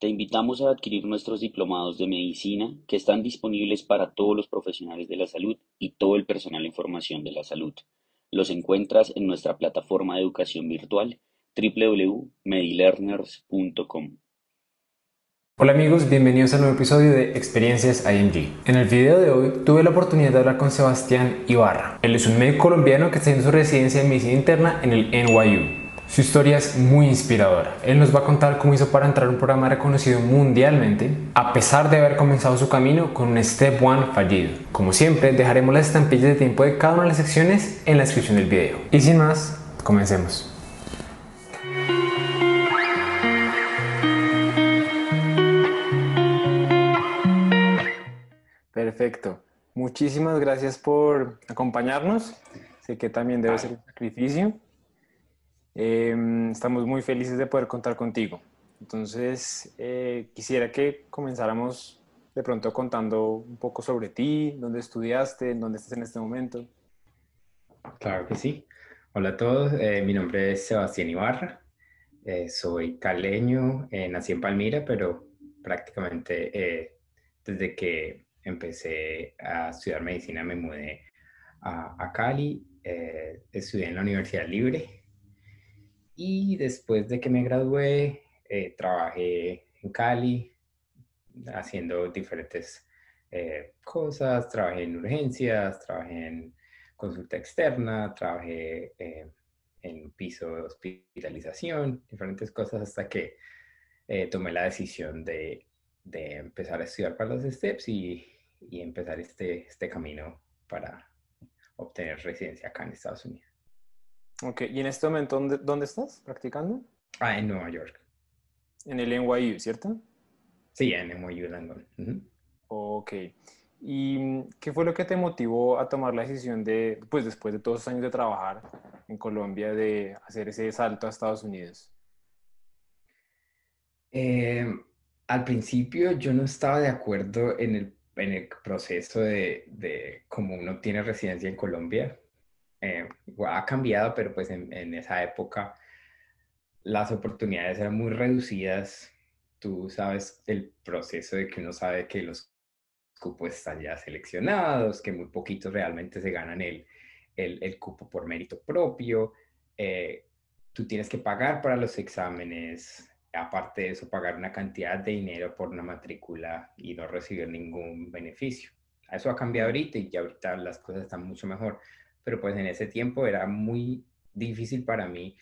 Te invitamos a adquirir nuestros diplomados de medicina que están disponibles para todos los profesionales de la salud y todo el personal en formación de la salud. Los encuentras en nuestra plataforma de educación virtual www.medilearners.com. Hola amigos, bienvenidos a un nuevo episodio de Experiencias IMG. En el video de hoy tuve la oportunidad de hablar con Sebastián Ibarra. Él es un médico colombiano que está haciendo su residencia en medicina interna en el NYU. Su historia es muy inspiradora. Él nos va a contar cómo hizo para entrar a un programa reconocido mundialmente, a pesar de haber comenzado su camino con un Step One fallido. Como siempre, dejaremos las estampillas de tiempo de cada una de las secciones en la descripción del video. Y sin más, comencemos. Perfecto. Muchísimas gracias por acompañarnos. Sé que también debe ser un sacrificio. Em, estamos muy felices de poder contar contigo. Entonces, eh, quisiera que comenzáramos de pronto contando un poco sobre ti, dónde estudiaste, dónde estás en este momento. Claro que sí. Hola a todos, eh, mi nombre es Sebastián Ibarra, eh, soy caleño, nací en Palmira, pero prácticamente desde que empecé a estudiar medicina me mudé a Cali, estudié en la Universidad Libre y después de que me gradué, eh, trabajé en Cali haciendo diferentes eh, cosas, trabajé en urgencias, trabajé en consulta externa, trabajé eh, en piso de hospitalización, diferentes cosas hasta que tomé la decisión de, de, empezar a estudiar para los STEPS y, y empezar este, este camino para obtener residencia acá en Estados Unidos. Ok, ¿y en este momento dónde, dónde estás practicando? Ah, en Nueva York. En el NYU, ¿cierto? Sí, en NYU Langone. Ok. ¿Y qué fue lo que te motivó a tomar la decisión de, pues después de todos esos años de trabajar en Colombia, de hacer ese salto a Estados Unidos? Eh, al principio yo no estaba de acuerdo en el, en el proceso de, de cómo uno obtiene residencia en Colombia eh, ha cambiado, pero pues en, esa época las oportunidades eran muy reducidas. Tú sabes el proceso de que uno sabe que los cupos están ya seleccionados, que muy poquitos realmente se ganan el, el, cupo por mérito propio. Eh, tú tienes que pagar para los exámenes, aparte de eso, pagar una cantidad de dinero por una matrícula y no recibir ningún beneficio. Eso ha cambiado ahorita y ya ahorita las cosas están mucho mejor pero pues en ese tiempo era muy difícil para mí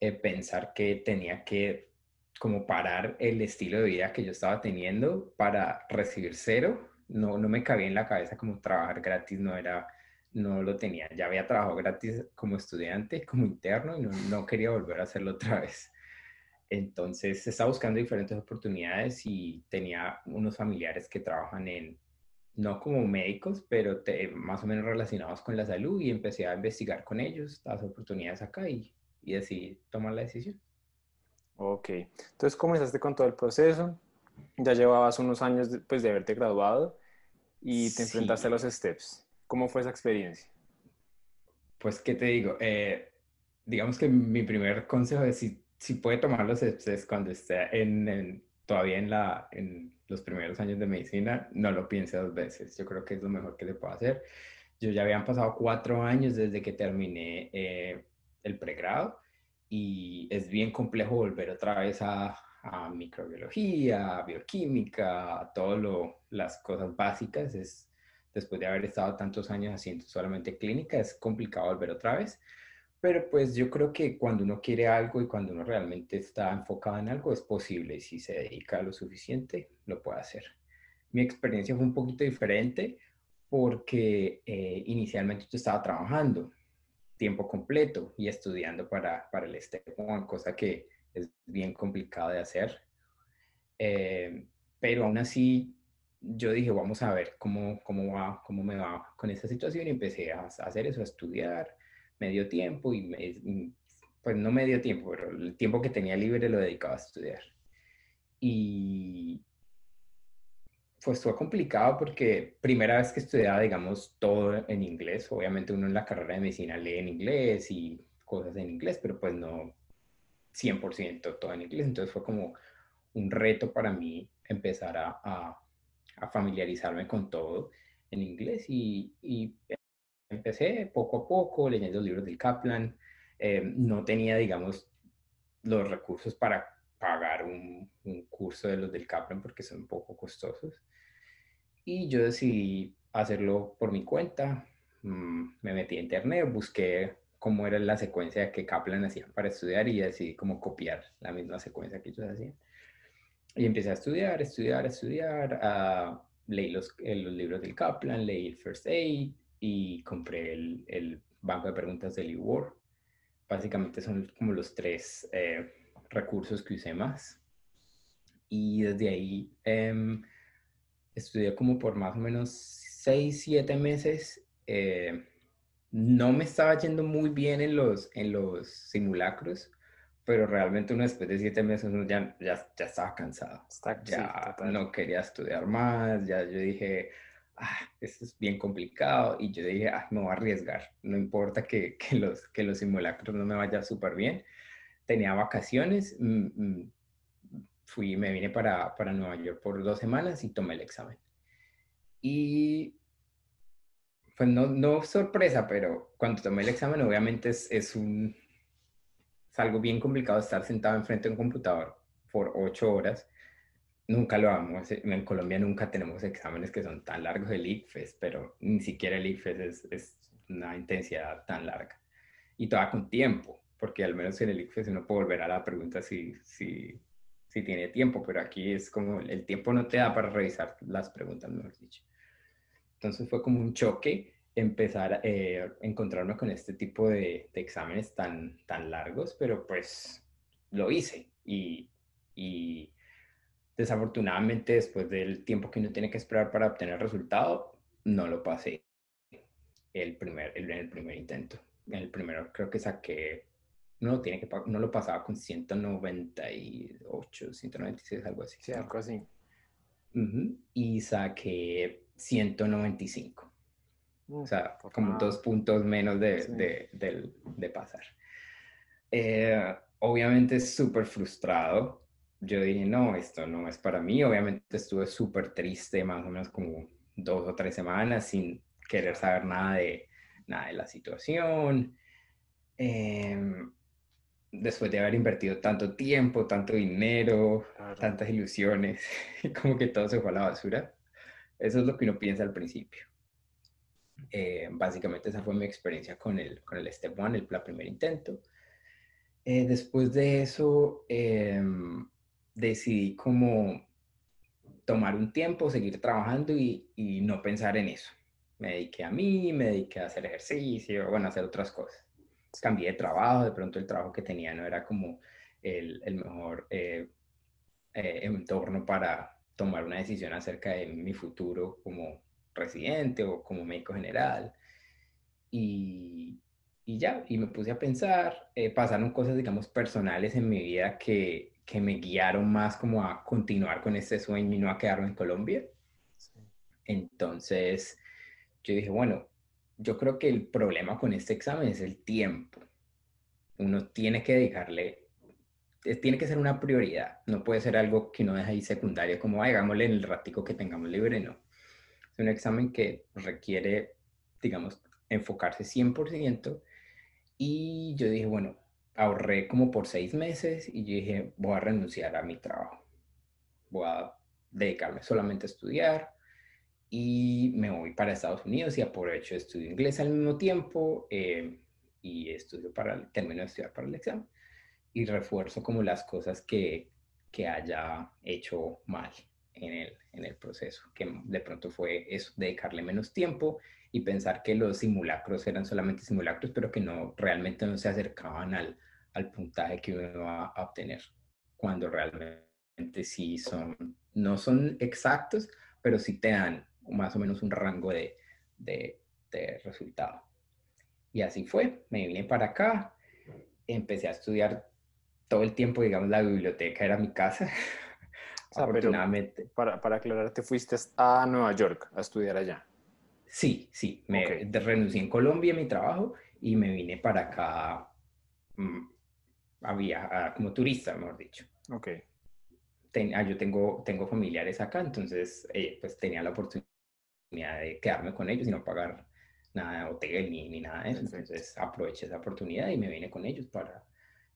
eh, pensar que tenía que como parar el estilo de vida que yo estaba teniendo para recibir cero. No, no me cabía en la cabeza como trabajar gratis, no era, no lo tenía. Ya había trabajado gratis como estudiante, como interno, y no, no quería volver a hacerlo otra vez. Entonces estaba buscando diferentes oportunidades y tenía unos familiares que trabajan en, no como médicos, pero más o menos relacionados con la salud y empecé a investigar con ellos las oportunidades acá y, y decidí tomar la decisión. Ok, entonces comenzaste con todo el proceso, ya llevabas unos años después pues, de haberte graduado y te enfrentaste a los STEPS. ¿Cómo fue esa experiencia? Pues, ¿qué te digo? Eh, digamos que mi primer consejo es si, si puede tomar los STEPS cuando esté en, todavía en, la, en los primeros años de medicina, no lo piense dos veces. Yo creo que es lo mejor que le puedo hacer. Yo ya habían pasado cuatro años desde que terminé eh, el pregrado y es bien complejo volver otra vez a, microbiología, bioquímica, a todas las cosas básicas. Es, después de haber estado tantos años haciendo solamente clínica, es complicado volver otra vez. Pero pues yo creo que cuando uno quiere algo y cuando uno realmente está enfocado en algo, es posible. Si se dedica lo suficiente, lo puede hacer. Mi experiencia fue un poquito diferente porque eh, inicialmente yo estaba trabajando tiempo completo y estudiando para, para el STEP cosa que es bien complicado de hacer. Eh, pero aún así, yo dije, vamos a ver cómo, cómo, va, cómo me va con esta situación y empecé a, hacer eso, a estudiar medio tiempo y pues no medio tiempo, pero el tiempo que tenía libre lo dedicaba a estudiar. Y pues fue complicado porque primera vez que estudiaba, digamos, todo en inglés, obviamente uno en la carrera de medicina lee en inglés y cosas en inglés, pero pues no 100% todo en inglés, entonces fue como un reto para mí empezar a, a, familiarizarme con todo en inglés y, y empecé poco a poco leyendo libros del Kaplan. Eh, no tenía, digamos, los recursos para pagar un, un, curso de los del Kaplan porque son un poco costosos. Y yo decidí hacerlo por mi cuenta. Mm, me metí a internet, busqué cómo era la secuencia que Kaplan hacía para estudiar y decidí cómo copiar la misma secuencia que ellos hacían. Y empecé a estudiar, estudiar, estudiar. Uh, leí los, los libros del Kaplan, leí el First Aid, y compré el, el banco de preguntas del eWord. Básicamente son como los tres eh, recursos que usé más. Y desde ahí eh, estudié como por más o menos seis, siete meses. Eh, no me estaba yendo muy bien en los, en los simulacros, pero realmente uno después de siete meses uno ya, ya, ya estaba cansado. ya no quería estudiar más, ya yo dije, ah, esto es bien complicado y yo dije, ah, me voy a arriesgar, no importa que, que los, que los simulacros no me vayan súper bien. Tenía vacaciones, mm, mm, fui, me vine para, para Nueva York por dos semanas y tomé el examen. Y pues no, no sorpresa, pero cuando tomé el examen obviamente es, es, un, es algo bien complicado estar sentado enfrente de un computador por ocho horas Nunca lo vamos. En Colombia nunca tenemos exámenes que son tan largos el ICFES, pero ni siquiera el ICFES es, es una intensidad tan larga. Y toda con tiempo, porque al menos en el ICFES uno puede volver a la pregunta si, si, si tiene tiempo, pero aquí es como el tiempo no te da para revisar las preguntas, mejor dicho. Entonces fue como un choque empezar a eh, encontrarme con este tipo de, de, exámenes tan, tan largos, pero pues lo hice y, y Desafortunadamente, después del tiempo que uno tiene que esperar para obtener el resultado, no lo pasé el primer, el, en el primer intento. En el primero creo que saqué, no, tiene que, no lo pasaba con 198, 196, algo así. Sí, algo así. Y saqué 195. o sea, como dos puntos menos de, de, de, pasar. Eh, obviamente súper frustrado yo dije, no, esto no es para mí. Obviamente estuve súper triste, más o menos como dos o tres semanas sin querer saber nada de, nada de la situación. Em, después de haber invertido tanto tiempo, tanto dinero, tantas ilusiones, como que todo se fue a la basura. Eso es lo que uno piensa al principio. Eh, básicamente esa fue mi experiencia con el, con el Step One, el, primer intento. Eh, después de eso, em, decidí como tomar un tiempo, seguir trabajando y, y, no pensar en eso. Me dediqué a mí, me dediqué a hacer ejercicio, bueno, a hacer otras cosas. Cambié de trabajo, de pronto el trabajo que tenía no era como el, el mejor eh, eh, entorno para tomar una decisión acerca de mi futuro como residente o como médico general. Y, y ya, y me puse a pensar, eh, pasaron cosas, digamos, personales en mi vida que, que me guiaron más como a continuar con ese sueño y no a quedarme en Colombia. Entonces, yo dije, bueno, yo creo que el problema con este examen es el tiempo. Uno tiene que dedicarle, tiene que ser una prioridad, no puede ser algo que uno deja ahí secundario, como hagámosle en el ratico que tengamos libre, no. Es un examen que requiere, digamos, enfocarse 100% y yo dije, bueno, ahorré como por seis meses y yo dije, voy a renunciar a mi trabajo. Voy a dedicarme solamente a estudiar y me voy para Estados Unidos y aprovecho estudio inglés al mismo tiempo eh, y estudio para, termino de estudiar para el examen y refuerzo como las cosas que, que haya hecho mal en el, en el proceso, que de pronto fue eso, dedicarle menos tiempo y pensar que los simulacros eran solamente simulacros, pero que no realmente no se acercaban al, al puntaje que uno va a obtener, cuando realmente sí son, no son exactos, pero sí te dan más o menos un rango de, de, de resultado. Y así fue, me vine para acá, empecé a estudiar todo el tiempo, digamos, la biblioteca era mi casa. Afortunadamente. para, para aclarar, ¿te fuiste a Nueva York a estudiar allá? Sí, sí. Me renuncié en Colombia a mi trabajo y me vine para acá mm, a como turista, mejor dicho. Ok. Ah, yo tengo, tengo familiares acá, entonces eh, pues tenía la oportunidad de quedarme con ellos y no pagar nada de hotel ni, ni nada de eso. Entonces aproveché esa oportunidad y me vine con ellos para,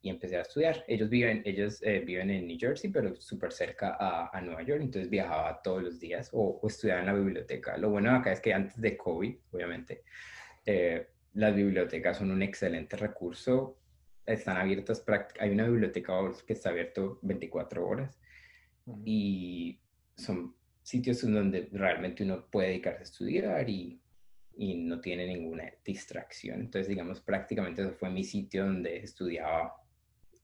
y empecé a estudiar. Ellos viven, ellos, eh, viven en New Jersey, pero súper cerca a, a, Nueva York, entonces viajaba todos los días o, estudiaba en la biblioteca. Lo bueno acá es que antes de COVID, obviamente, eh, las bibliotecas son un excelente recurso. Están abiertas, hay una biblioteca que está abierto 24 horas y son sitios en donde realmente uno puede dedicarse a estudiar y, y no tiene ninguna distracción. Entonces, digamos, prácticamente eso fue mi sitio donde estudiaba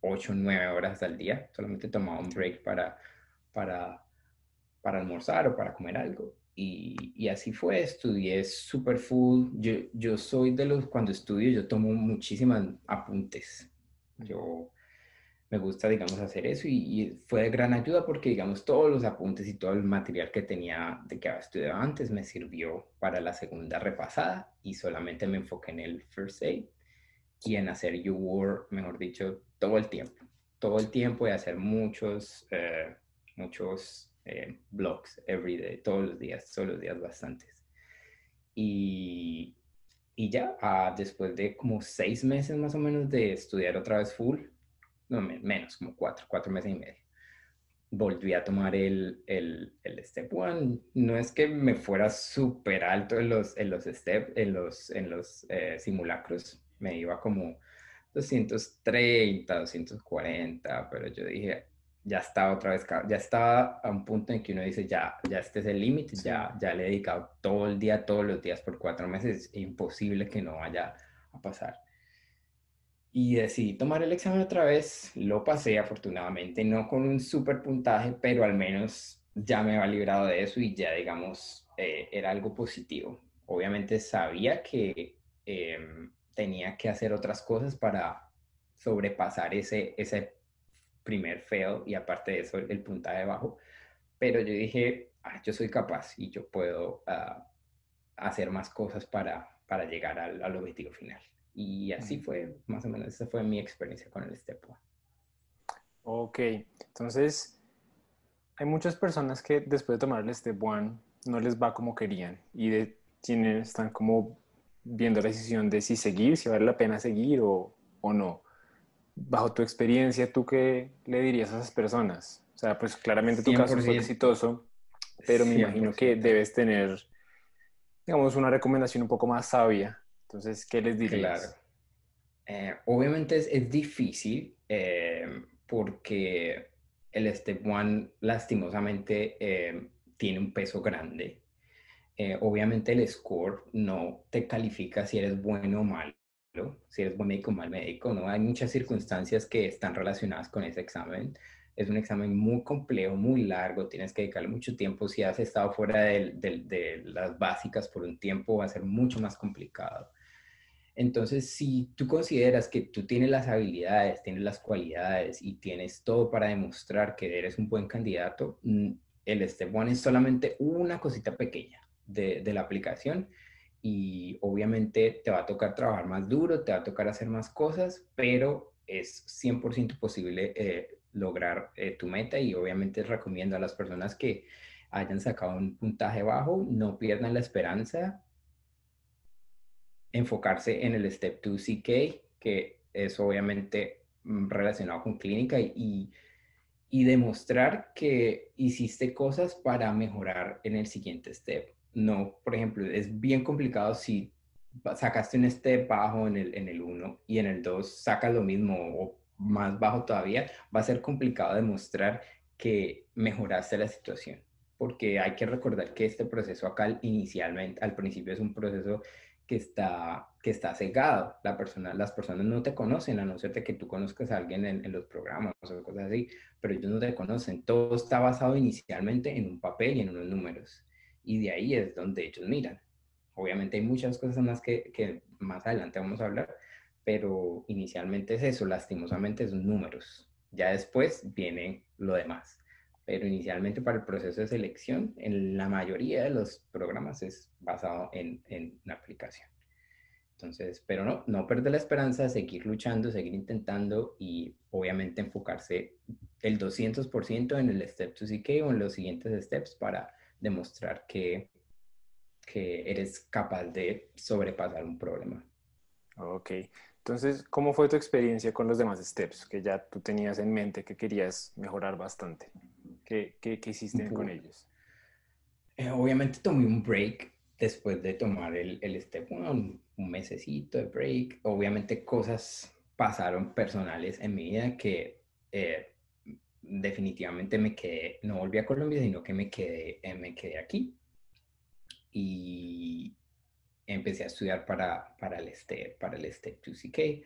8 o 9 horas al día. Solamente tomaba un break para, para, para almorzar o para comer algo. Y, y así fue, estudié super full. Yo, yo soy de los, cuando estudio, yo tomo muchísimas apuntes. Yo me gusta, digamos, hacer eso y, fue de gran ayuda porque, digamos, todos los apuntes y todo el material que tenía de que había estudiado antes me sirvió para la segunda repasada y solamente me enfoqué en el first aid y en hacer you work, mejor dicho, todo el tiempo, todo el tiempo y hacer muchos, eh, muchos eh, blogs every day, todos los días, todos los días bastantes. Y, y ya, ah, después de como seis meses más o menos de estudiar otra vez full, no menos, como cuatro, cuatro meses y medio, volví a tomar el, el, el Step One. No es que me fuera súper alto en los, en los Step, en los, en los eh, simulacros, me iba como 230, 240, pero yo dije, ya estaba otra vez, ya estaba a un punto en que uno dice, ya, ya este es el límite, ya, ya le he dedicado todo el día, todos los días por cuatro meses, es imposible que no vaya a pasar. Y decidí tomar el examen otra vez, lo pasé afortunadamente, no con un super puntaje, pero al menos ya me había librado de eso y ya digamos, eh, era algo positivo. Obviamente sabía que... Eh, tenía que hacer otras cosas para sobrepasar ese, ese primer fail y aparte de eso el, puntaje bajo. Pero yo dije, ah, yo soy capaz y yo puedo ah, hacer más cosas para, para llegar al, al, objetivo final. Y así fue, más o menos, esa fue mi experiencia con el Step One. Ok, entonces hay muchas personas que después de tomar el Step One no les va como querían y de, quienes están como viendo la decisión de si seguir, si vale la pena seguir o, o no. Bajo tu experiencia, ¿tú qué le dirías a esas personas? O sea, pues claramente tu caso fue exitoso, pero me imagino que debes tener, digamos, una recomendación un poco más sabia. Entonces, ¿qué les dirías? Claro. Eh, obviamente es, es difícil eh, porque el Step One lastimosamente eh, tiene un peso grande eh, obviamente el score no te califica si eres bueno o malo, si eres buen médico o mal médico, ¿no? Hay muchas circunstancias que están relacionadas con ese examen. Es un examen muy complejo, muy largo, tienes que dedicarle mucho tiempo. Si has estado fuera de, de las básicas por un tiempo, va a ser mucho más complicado. Entonces, si tú consideras que tú tienes las habilidades, tienes las cualidades y tienes todo para demostrar que eres un buen candidato, mm, el Step One es solamente una cosita pequeña de, la aplicación y obviamente te va a tocar trabajar más duro, te va a tocar hacer más cosas, pero es 100% posible eh, lograr eh, tu meta y obviamente recomiendo a las personas que hayan sacado un puntaje bajo, no pierdan la esperanza, enfocarse en el Step 2 CK, que es obviamente mm, relacionado con clínica y, y demostrar que hiciste cosas para mejorar en el siguiente step. No, por ejemplo, es bien complicado si sacaste un step bajo en el, en el 1 y en el 2 sacas lo mismo o más bajo todavía, va a ser complicado demostrar que mejoraste la situación. Porque hay que recordar que este proceso acá inicialmente, al principio es un proceso que está, que está cegado. La persona, las personas no te conocen, a no ser de que tú conozcas a alguien en, en los programas o cosas así, pero ellos no te conocen. Todo está basado inicialmente en un papel y en unos números. Y de ahí es donde ellos miran. Obviamente hay muchas cosas más que, que más adelante vamos a hablar, pero inicialmente es eso, lastimosamente son números. Ya después viene lo demás. Pero inicialmente para el proceso de selección, en la mayoría de los programas es basado en, en una aplicación. Entonces, pero no, no perder la esperanza, seguir luchando, seguir intentando y obviamente enfocarse el 200% en el Step to CK o en los siguientes steps para demostrar que, que eres capaz de sobrepasar un problema. Ok, entonces, ¿cómo fue tu experiencia con los demás steps que ya tú tenías en mente que querías mejorar bastante? ¿Qué, qué, qué hiciste con ellos? Eh, obviamente tomé un break después de tomar el, el step 1, un, un mesecito de break. Obviamente cosas pasaron personales en mi vida que eh, definitivamente me quedé, no volví a Colombia, sino que me quedé, eh, me quedé aquí. Y empecé a estudiar para, para el STEP, para el STEP 2CK.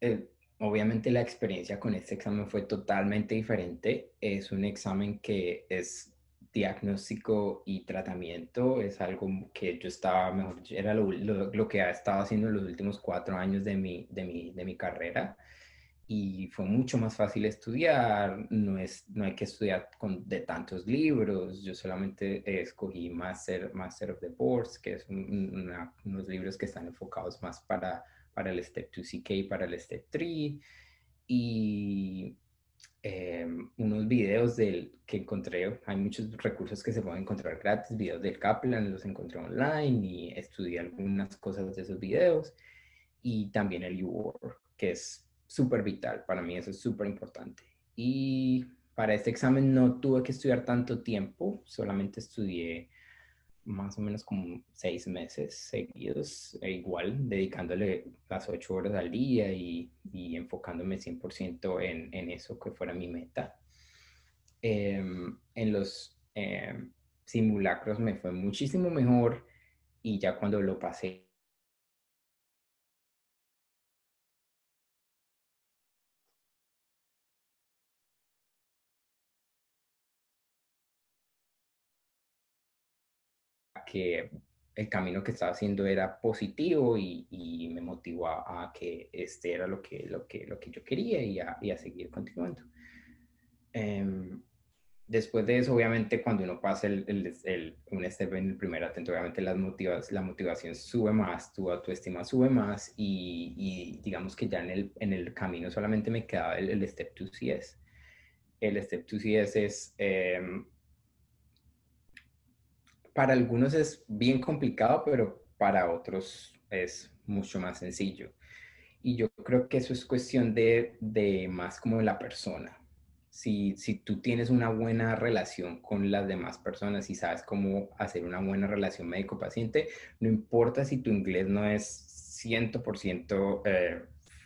Eh, obviamente la experiencia con este examen fue totalmente diferente. Es un examen que es diagnóstico y tratamiento. Es algo que yo estaba, mejor, era lo, lo, que he estado haciendo en los últimos cuatro años de mi, de mi, de mi carrera y fue mucho más fácil estudiar, no, es, no hay que estudiar con, de tantos libros, yo solamente escogí Master, Master of the Boards, que es una, unos libros que están enfocados más para, para el Step 2CK y para el Step 3, y eh, unos videos del, que encontré, hay muchos recursos que se pueden encontrar gratis, videos del Kaplan, los encontré online y estudié algunas cosas de esos videos, y también el UWOR, que es súper vital. Para mí eso es súper importante. Y para este examen no tuve que estudiar tanto tiempo, solamente estudié más o menos como seis meses seguidos, e igual dedicándole las ocho horas al día y, y enfocándome 100% en, en, eso que fuera mi meta. Eh, en los eh, simulacros me fue muchísimo mejor y ya cuando lo pasé que el camino que estaba haciendo era positivo y, y me motivó a, a, que este era lo que, lo que, lo que yo quería y a, y a seguir continuando. Um, después de eso, obviamente, cuando uno pasa el, el, el, un step en el primer atento, obviamente las motivas, la motivación sube más, tu autoestima sube más y, y, digamos que ya en el, en el camino solamente me quedaba el, el step 2CS. El step 2CS es... Um, para algunos es bien complicado, pero para otros es mucho más sencillo. Y yo creo que eso es cuestión de, de más como la persona. Si, si tú tienes una buena relación con las demás personas y sabes cómo hacer una buena relación médico-paciente, no importa si tu inglés no es 100%, eh,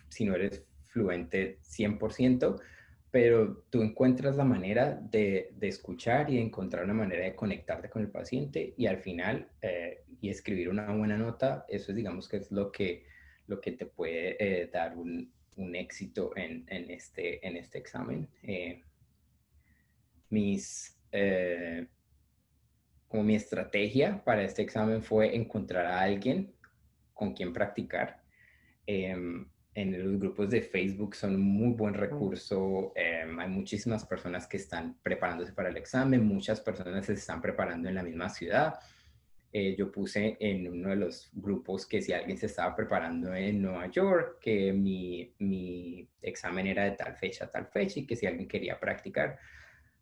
si no eres fluente 100%, pero tú encuentras la manera de, de, escuchar y encontrar una manera de conectarte con el paciente y al final eh, y escribir una buena nota, eso es digamos que es lo que, lo que te puede eh, dar un, un, éxito en, en, este, en este examen. Eh, mis, eh, como mi estrategia para este examen fue encontrar a alguien con quien practicar. En los grupos de Facebook son un muy buen recurso. Eh, hay muchísimas personas que están preparándose para el examen, muchas personas se están preparando en la misma ciudad. Eh, yo puse en uno de los grupos que si alguien se estaba preparando en Nueva York, que mi, mi examen era de tal fecha tal fecha y que si alguien quería practicar.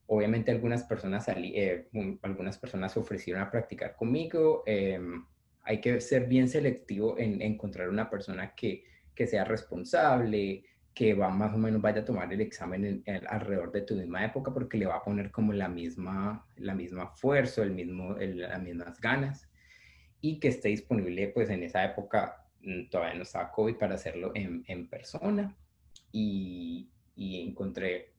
Obviamente algunas personas, eh, algunas personas ofrecieron a practicar conmigo. Em, hay que ser bien selectivo en encontrar una persona que que sea responsable, que va más o menos vaya a tomar el examen alrededor de tu misma época porque le va a poner como la misma, la misma esfuerzo, el mismo, las mismas ganas y que esté disponible pues en esa época mm, todavía no estaba COVID para hacerlo en, en persona. Y, y encontré,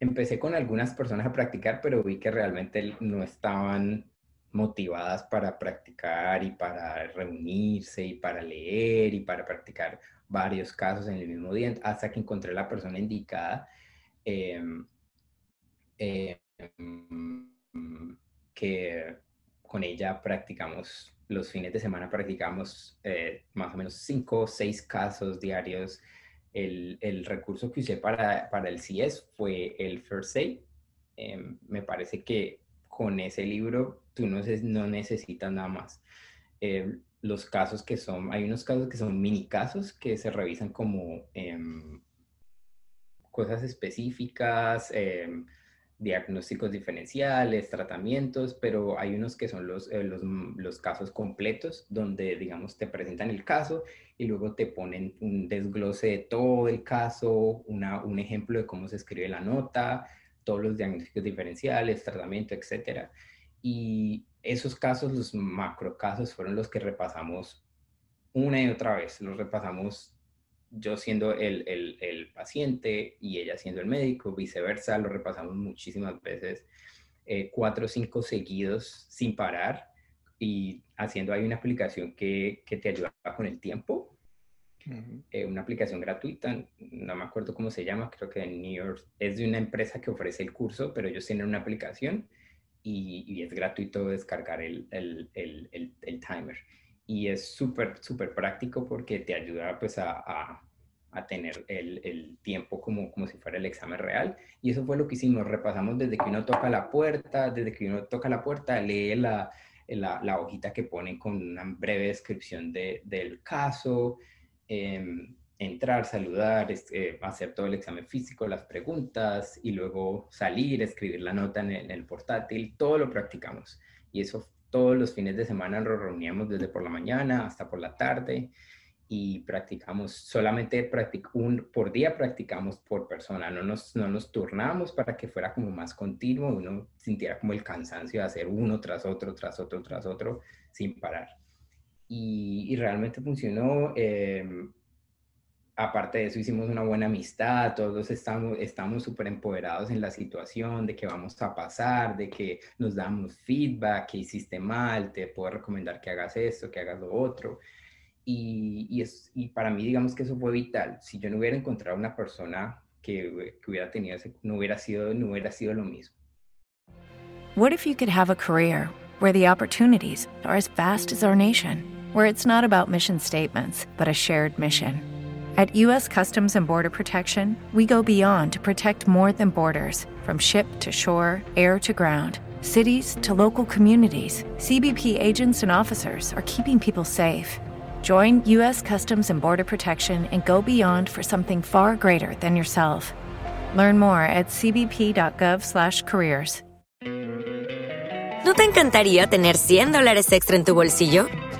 empecé con algunas personas a practicar pero vi que realmente no estaban motivadas para practicar y para reunirse y para leer y para practicar varios casos en el mismo día hasta que encontré la persona indicada em, que con ella practicamos los fines de semana practicamos eh, más o menos cinco o seis casos diarios. El, el, recurso que usé para, para el CIES fue el First Aid. Em, me parece que con ese libro tú no, no necesitas nada más los casos que son, hay unos casos que son mini casos que se revisan como em, cosas específicas, em, diagnósticos diferenciales, tratamientos, pero hay unos que son los, eh, los, los, casos completos, donde, digamos, te presentan el caso y luego te ponen un desglose de todo el caso, una, un ejemplo de cómo se escribe la nota, todos los diagnósticos diferenciales, tratamiento, etcétera. Y esos casos, los macro casos, fueron los que repasamos una y otra vez. Los repasamos yo siendo el, el, el paciente y ella siendo el médico, viceversa, lo repasamos muchísimas veces, eh, cuatro o cinco seguidos sin parar y haciendo ahí una aplicación que, que te ayuda con el tiempo. Eh, una aplicación gratuita, no me acuerdo cómo se llama, creo que en New York es de una empresa que ofrece el curso, pero ellos tienen una aplicación y, es gratuito descargar el, el, el, timer. Y es súper, súper práctico porque te ayuda pues a, a, tener el, tiempo como, como si fuera el examen real. Y eso fue lo que hicimos. Repasamos desde que uno toca la puerta, desde que uno toca la puerta, lee la, la, hojita que ponen con una breve descripción de, del caso. Eh, entrar, saludar, eh, hacer todo el examen físico, las preguntas y luego salir, escribir la nota en el, portátil, todo lo practicamos. Y eso todos los fines de semana nos reuníamos desde por la mañana hasta por la tarde y practicamos, solamente un, por día practicamos por persona, no nos, no nos turnamos para que fuera como más continuo, uno sintiera como el cansancio de hacer uno tras otro, tras otro, tras otro, sin parar. Y, realmente funcionó. Em, aparte de eso hicimos una buena amistad, todos estamos estamos súper empoderados en la situación de que vamos a pasar, de que nos damos feedback, que hiciste mal, te puedo recomendar que hagas esto, que hagas lo otro. Y, es, y para mí digamos que eso fue vital. Si yo no hubiera encontrado una persona que, que hubiera tenido no hubiera sido no hubiera sido lo mismo. What if you could have a career where the opportunities are as vast as our nation, where it's not about mission statements, but a shared mission? At U.S. Customs and Border Protection, we go beyond to protect more than borders from ship to shore, air to ground, cities to local communities. CBP agents and officers are keeping people safe. Join U.S. Customs and Border Protection and go beyond for something far greater than yourself. Learn more at cbp.gov/careers. ¿No te encantaría tener 100 dólares extra en tu bolsillo?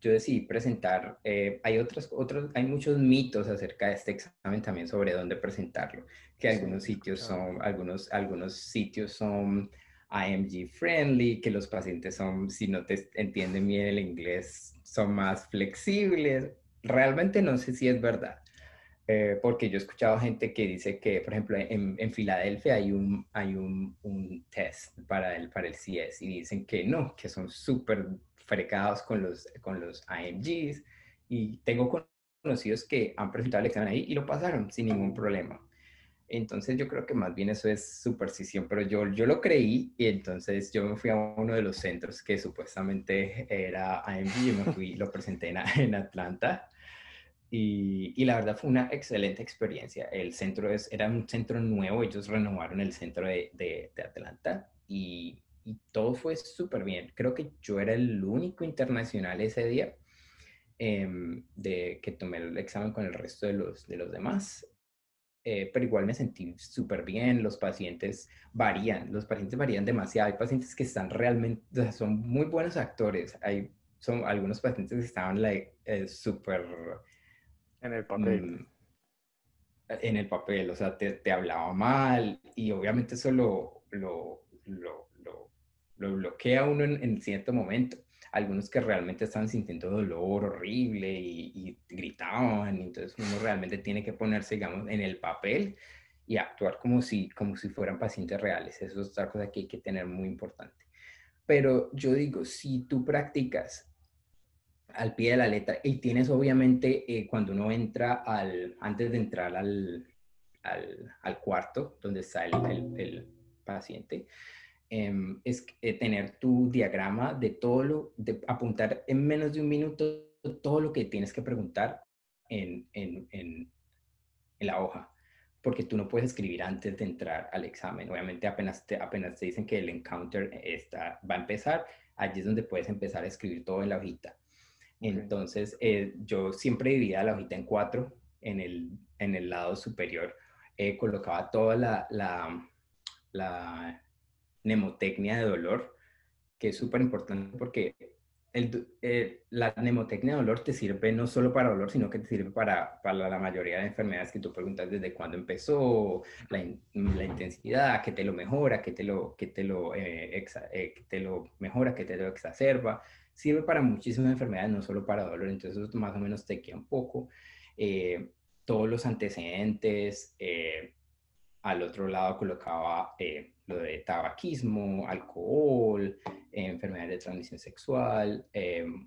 yo decidí presentar, eh, hay otros, otros, hay muchos mitos acerca de este examen también sobre dónde presentarlo, que algunos sitios son, algunos, algunos sitios son IMG friendly, que los pacientes son, si no te entienden bien el inglés, son más flexibles. Realmente no sé si es verdad, eh, porque yo he escuchado gente que dice que, por ejemplo, en, en Filadelfia hay un, hay un, un, test para el, para el CS y dicen que no, que son súper frecados con los, con los AMGs y tengo conocidos que han presentado el examen ahí y lo pasaron sin ningún problema. Entonces yo creo que más bien eso es superstición, pero yo, yo lo creí y entonces yo me fui a uno de los centros que supuestamente era AMG, y me fui, lo presenté en, en Atlanta y, la verdad fue una excelente experiencia. El centro es, era un centro nuevo, ellos renovaron el centro de, de, Atlanta y, y, todo fue súper bien. Creo que yo era el único internacional ese día em, de que tomé el examen con el resto de los, de los demás. Eh, pero igual me sentí súper bien, los pacientes varían, los pacientes varían demasiado, hay pacientes que están realmente, o sea, son muy buenos actores, hay son algunos pacientes que estaban eh, súper en el papel. Mm, en el papel, o sea, te, te, hablaba mal y obviamente eso lo, lo, lo, lo bloquea uno en, cierto momento. Algunos que realmente están sintiendo dolor horrible y, y, gritaban, entonces uno realmente tiene que ponerse, digamos, en el papel y actuar como si, como si fueran pacientes reales. Eso es otra cosa que hay que tener muy importante. Pero yo digo, si tú practicas al pie de la letra y tienes obviamente eh, cuando uno entra al, antes de entrar al, al, cuarto donde está el, el, paciente, es eh, tener tu diagrama de todo lo, de apuntar en menos de un minuto todo lo que tienes que preguntar en, en, en, en la hoja porque tú no puedes escribir antes de entrar al examen. Obviamente apenas te, apenas te dicen que el encounter está, va a empezar, allí es donde puedes empezar a escribir todo en la hojita. Entonces, eh, yo siempre dividía la hojita en cuatro. En el, en el lado superior eh, colocaba toda la, la, la, mnemotecnia de dolor, que es súper importante porque el, eh, la mnemotecnia de dolor te sirve no solo para dolor, sino que te sirve para, para la mayoría de enfermedades que tú preguntas desde cuándo empezó, la, la intensidad, qué te lo mejora, qué te lo, qué te lo, qué te lo mejora, qué te lo exacerba sirve para muchísimas enfermedades, no solo para dolor, entonces eso más o menos te queda un poco. Eh, todos los antecedentes, eh, al otro lado colocaba eh, lo de tabaquismo, alcohol, enfermedades de transmisión sexual,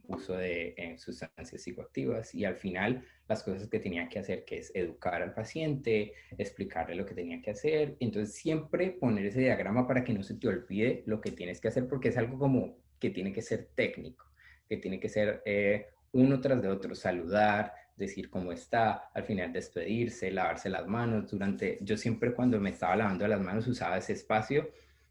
uso de sustancias psicoactivas y al final las cosas que tenía que hacer, que es educar al paciente, explicarle lo que tenía que hacer. Entonces siempre poner ese diagrama para que no se te olvide lo que tienes que hacer porque es algo como que tiene que ser técnico, que tiene que ser eh, uno tras de otro, saludar, decir cómo está, al final despedirse, lavarse las manos. Durante, yo siempre cuando me estaba lavando las manos usaba ese espacio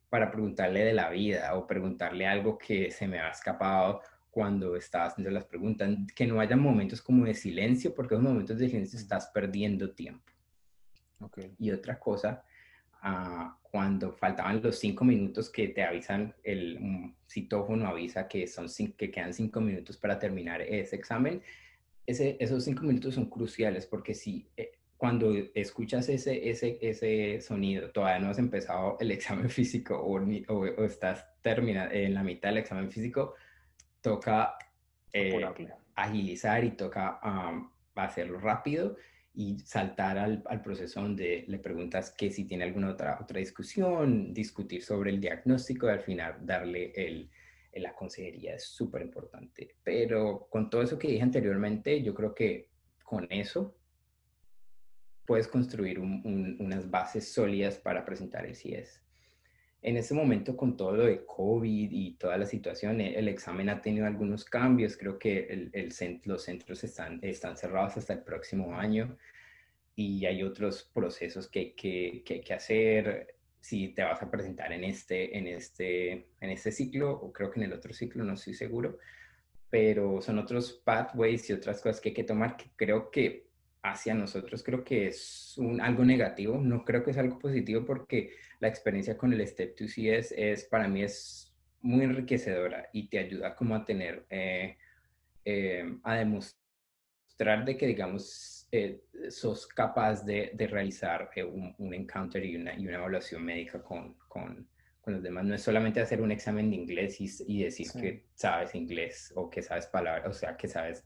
para preguntarle de la vida o preguntarle algo que se me ha escapado cuando estaba haciendo las preguntas, que no haya momentos como de silencio, porque en momentos de silencio estás perdiendo tiempo. Okay. Y otra cosa cuando faltaban los cinco minutos que te avisan, el citófono avisa que, son que quedan cinco minutos para terminar ese examen, ese, esos cinco minutos son cruciales porque si eh, cuando escuchas ese, ese, ese sonido, todavía no has empezado el examen físico o, o, estás terminando en la mitad del examen físico, toca eh, agilizar y toca hacerlo rápido y saltar al, al, proceso donde le preguntas que si tiene alguna otra, otra discusión, discutir sobre el diagnóstico y al final darle el, la consejería es súper importante. Pero con todo eso que dije anteriormente, yo creo que con eso puedes construir unas bases sólidas para presentar el CIES en ese momento con todo lo de COVID y toda la situación, el examen ha tenido algunos cambios. Creo que los centros están, están cerrados hasta el próximo año y hay otros procesos que, que, que hay que hacer. Si te vas a presentar en este, en, este, en este ciclo o creo que en el otro ciclo, no estoy seguro, pero son otros pathways y otras cosas que hay que tomar que creo que hacia nosotros creo que es un, algo negativo, no creo que es algo positivo porque la experiencia con el Step 2 c es, es para mí es muy enriquecedora y te ayuda como a tener, eh, eh, a demostrar de que digamos eh, sos capaz de, de realizar un, un, encounter y una, y una evaluación médica con, con, con, los demás. No es solamente hacer un examen de inglés y, y decir que sabes inglés o que sabes palabras, o sea, que sabes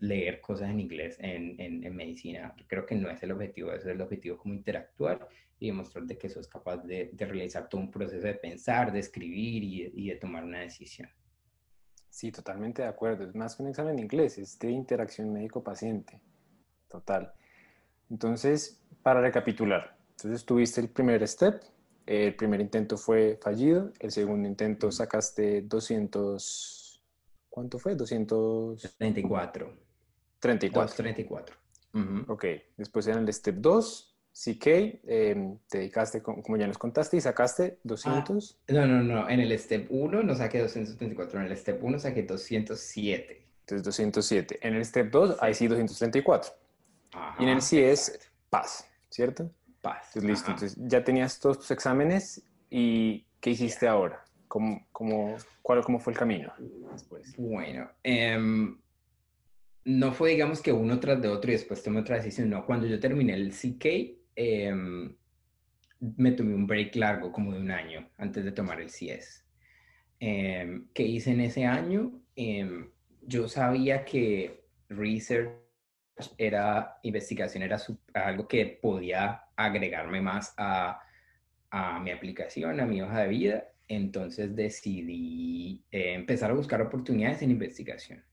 leer cosas en inglés en, en, medicina. Creo que no es el objetivo, es el objetivo como interactuar y demostrar de que sos capaz de, de realizar todo un proceso de pensar, de escribir y, y, de tomar una decisión. Sí, totalmente de acuerdo. Es más que un examen de inglés, es de interacción médico-paciente. Total. Entonces, para recapitular, entonces tuviste el primer step, el primer intento fue fallido, el segundo intento sacaste 200, ¿cuánto fue? 234. 34. 234. Ok, después en el step 2, CK, em, te dedicaste, como ya nos contaste, y sacaste 200. Ah, no, no, no, en el step 1 no saqué 234, en el step 1 saqué 207. Entonces 207. En el step 2, ahí sí 234. Y en el C es paz, ¿cierto? Paz. Entonces listo, entonces ya tenías todos tus exámenes y ¿qué hiciste ahora? ¿Cómo, cómo, cuál, ¿Cómo fue el camino después? Bueno, um, no fue, digamos, que uno tras de otro y después tomé otra decisión. No, cuando yo terminé el CK, em, me tomé un break largo, como de un año, antes de tomar el CS. Em, ¿Qué hice en ese año? Em, yo sabía que research era, investigación era algo que podía agregarme más a, a mi aplicación, a mi hoja de vida. Entonces decidí eh, empezar a buscar oportunidades en investigación.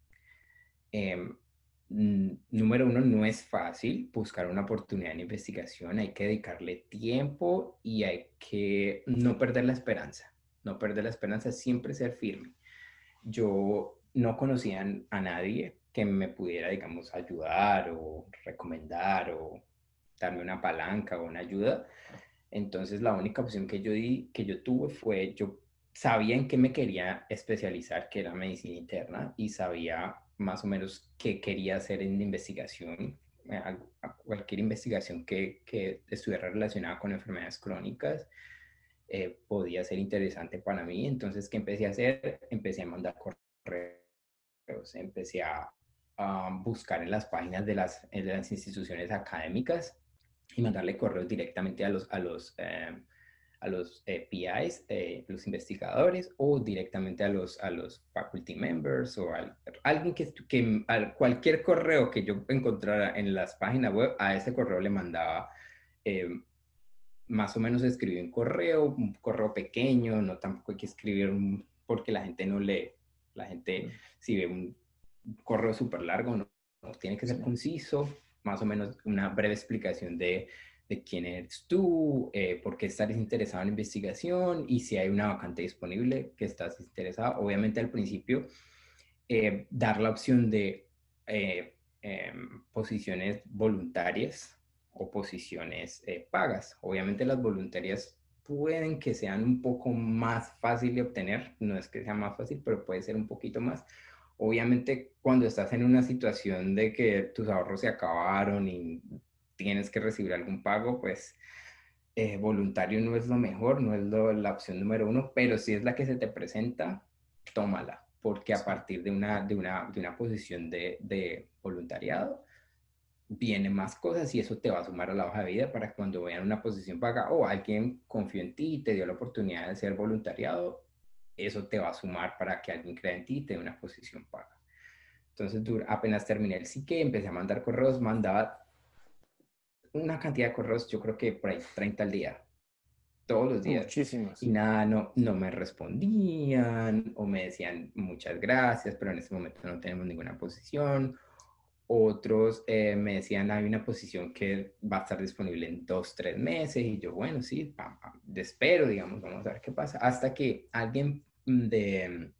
Número uno, no es fácil buscar una oportunidad en investigación, hay que dedicarle tiempo y hay que no perder la esperanza, no perder la esperanza, siempre ser firme. Yo no conocía a nadie que me pudiera, digamos, ayudar o recomendar o darme una palanca o una ayuda. Entonces la única opción que yo di, que yo tuve fue, yo sabía en qué me quería especializar, que era medicina interna, y sabía más o menos qué quería hacer en investigación, eh, cualquier investigación que, que estuviera relacionada con enfermedades crónicas. Eh, podía ser interesante para mí. Entonces, ¿qué empecé a hacer? Empecé a mandar correos, empecé a, buscar en las páginas de las, de las, instituciones académicas y mandarle correos directamente a los, a los eh, a los eh, PIs, eh, los investigadores, o directamente a los, a los faculty members o a alguien que, que cualquier correo que yo encontrara en las páginas web, a ese correo le mandaba, eh, más o menos escribí un correo, un correo pequeño, no tampoco hay que escribir porque la gente no lee. La gente, si ve un correo súper largo, no, tiene que ser conciso, más o menos una breve explicación de de quién eres tú, eh, por qué estás interesado en investigación y si hay una vacante disponible que estás interesado. Obviamente al principio, eh, dar la opción de eh, em, posiciones voluntarias o posiciones pagas. Obviamente las voluntarias pueden que sean un poco más fácil de obtener, no es que sea más fácil, pero puede ser un poquito más. Obviamente cuando estás en una situación de que tus ahorros se acabaron y tienes que recibir algún pago, pues eh, voluntario no es lo mejor, no es la opción número uno, pero si es la que se te presenta, tómala, porque a partir de una, de una, de una posición de, de voluntariado, vienen más cosas y eso te va a sumar a la hoja de vida para que cuando vean una posición paga o alguien confió en ti y te dio la oportunidad de ser voluntariado, eso te va a sumar para que alguien crea en ti y te dé una posición paga. Entonces, apenas terminé el psique, empecé a mandar correos, mandaba una cantidad de correos, yo creo que por ahí 30 al día, todos los días. Muchísimos. Y nada, no, no me respondían o me decían muchas gracias, pero en este momento no tenemos ninguna posición. Otros eh, me decían, hay una posición que va a estar disponible en dos, tres meses. Y yo, bueno, sí, espero, digamos, vamos a ver qué pasa. Hasta que alguien de,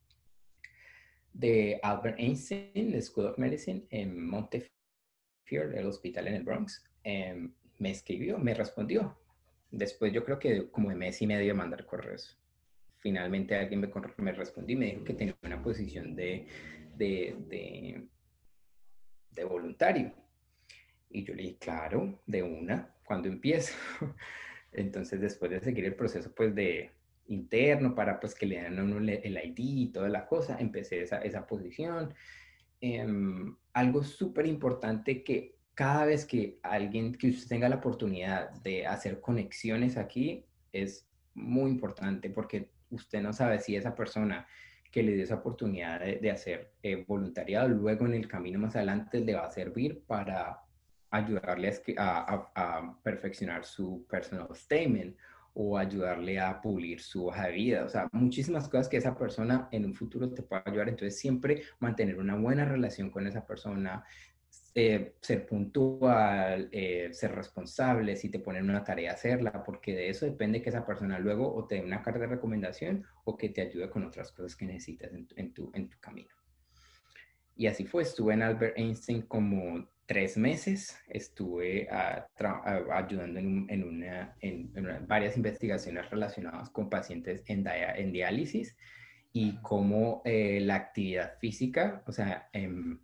de Albert Einstein, de School of Medicine, en Montefiore, el hospital en el Bronx, Em, me escribió, me respondió. Después yo creo que como de mes y medio de mandar correos. Finalmente alguien me, me respondió y me dijo que tenía una posición de, de, de, voluntario. Y yo le dije, claro, de una, cuando empiezo? Entonces, después de seguir el proceso, pues, de interno para, pues, que le dan a uno el ID y toda la cosa, empecé esa, esa posición. Em, algo súper importante que cada vez que alguien, que usted tenga la oportunidad de hacer conexiones aquí, es muy importante porque usted no sabe si esa persona que le dio esa oportunidad de, hacer eh, voluntariado, luego en el camino más adelante le va a servir para ayudarle a, a, perfeccionar su personal statement o ayudarle a pulir su hoja de vida. O sea, muchísimas cosas que esa persona en un futuro te puede ayudar. Entonces, siempre mantener una buena relación con esa persona, eh, ser puntual, eh, ser responsable, si te ponen una tarea, hacerla, porque de eso depende que esa persona luego o te dé una carta de recomendación o que te ayude con otras cosas que necesitas en, tu, en tu camino. y así fue, estuve en Albert Einstein como tres meses, estuve ayudando en, una, en, varias investigaciones relacionadas con pacientes en, en diálisis y cómo eh, la actividad física, o sea, em,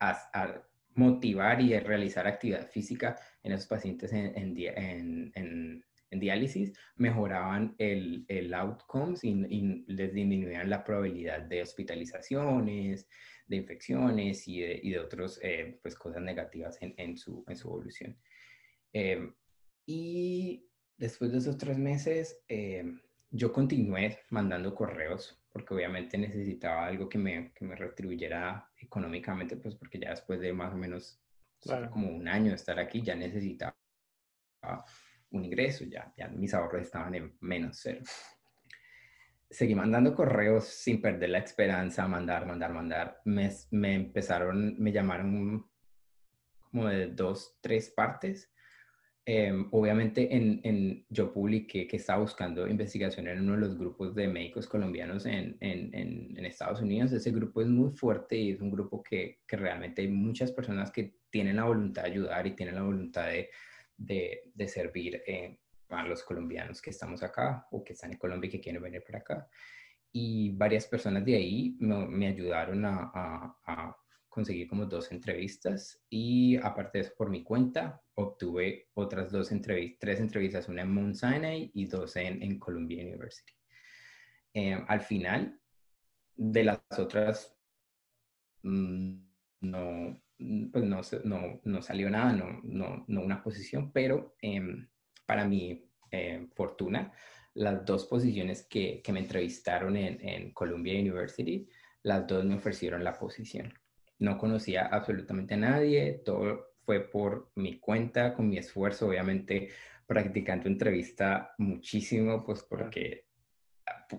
a, motivar y realizar actividad física en esos pacientes en, en, diálisis mejoraban el, el outcomes y, y, les disminuían la probabilidad de hospitalizaciones, de infecciones y de, y de otras eh, pues, cosas negativas en, en, su, en su evolución. Em, y después de esos tres meses, em, yo continué mandando correos porque obviamente necesitaba algo que me, que me retribuyera económicamente, pues porque ya después de más o menos como un año de estar aquí, ya necesitaba un ingreso, ya, ya mis ahorros estaban en menos cero seguí mandando correos sin perder la esperanza, mandar, mandar, mandar. Me, me empezaron, me llamaron como de dos, tres partes. Em, obviamente en, en, yo publiqué que estaba buscando investigación en uno de los grupos de médicos colombianos en, en, en, Estados Unidos. Ese grupo es muy fuerte y es un grupo que, que, realmente hay muchas personas que tienen la voluntad de ayudar y tienen la voluntad de, de, de servir en a los colombianos que estamos acá o que están en Colombia y que quieren venir para acá. Y varias personas de ahí me, ayudaron a, a, conseguir como dos entrevistas y aparte de eso por mi cuenta obtuve otras dos entrevistas, tres entrevistas, una en Mount Sinai y dos en, en Columbia University. Eh, al final de las otras mm, no, pues no, no, no, salió nada, no, no, no una posición, pero em, para mi eh, fortuna, las dos posiciones que, que me entrevistaron en, en, Columbia University, las dos me ofrecieron la posición. No conocía absolutamente a nadie, todo fue por mi cuenta, con mi esfuerzo, obviamente practicando entrevista muchísimo, pues porque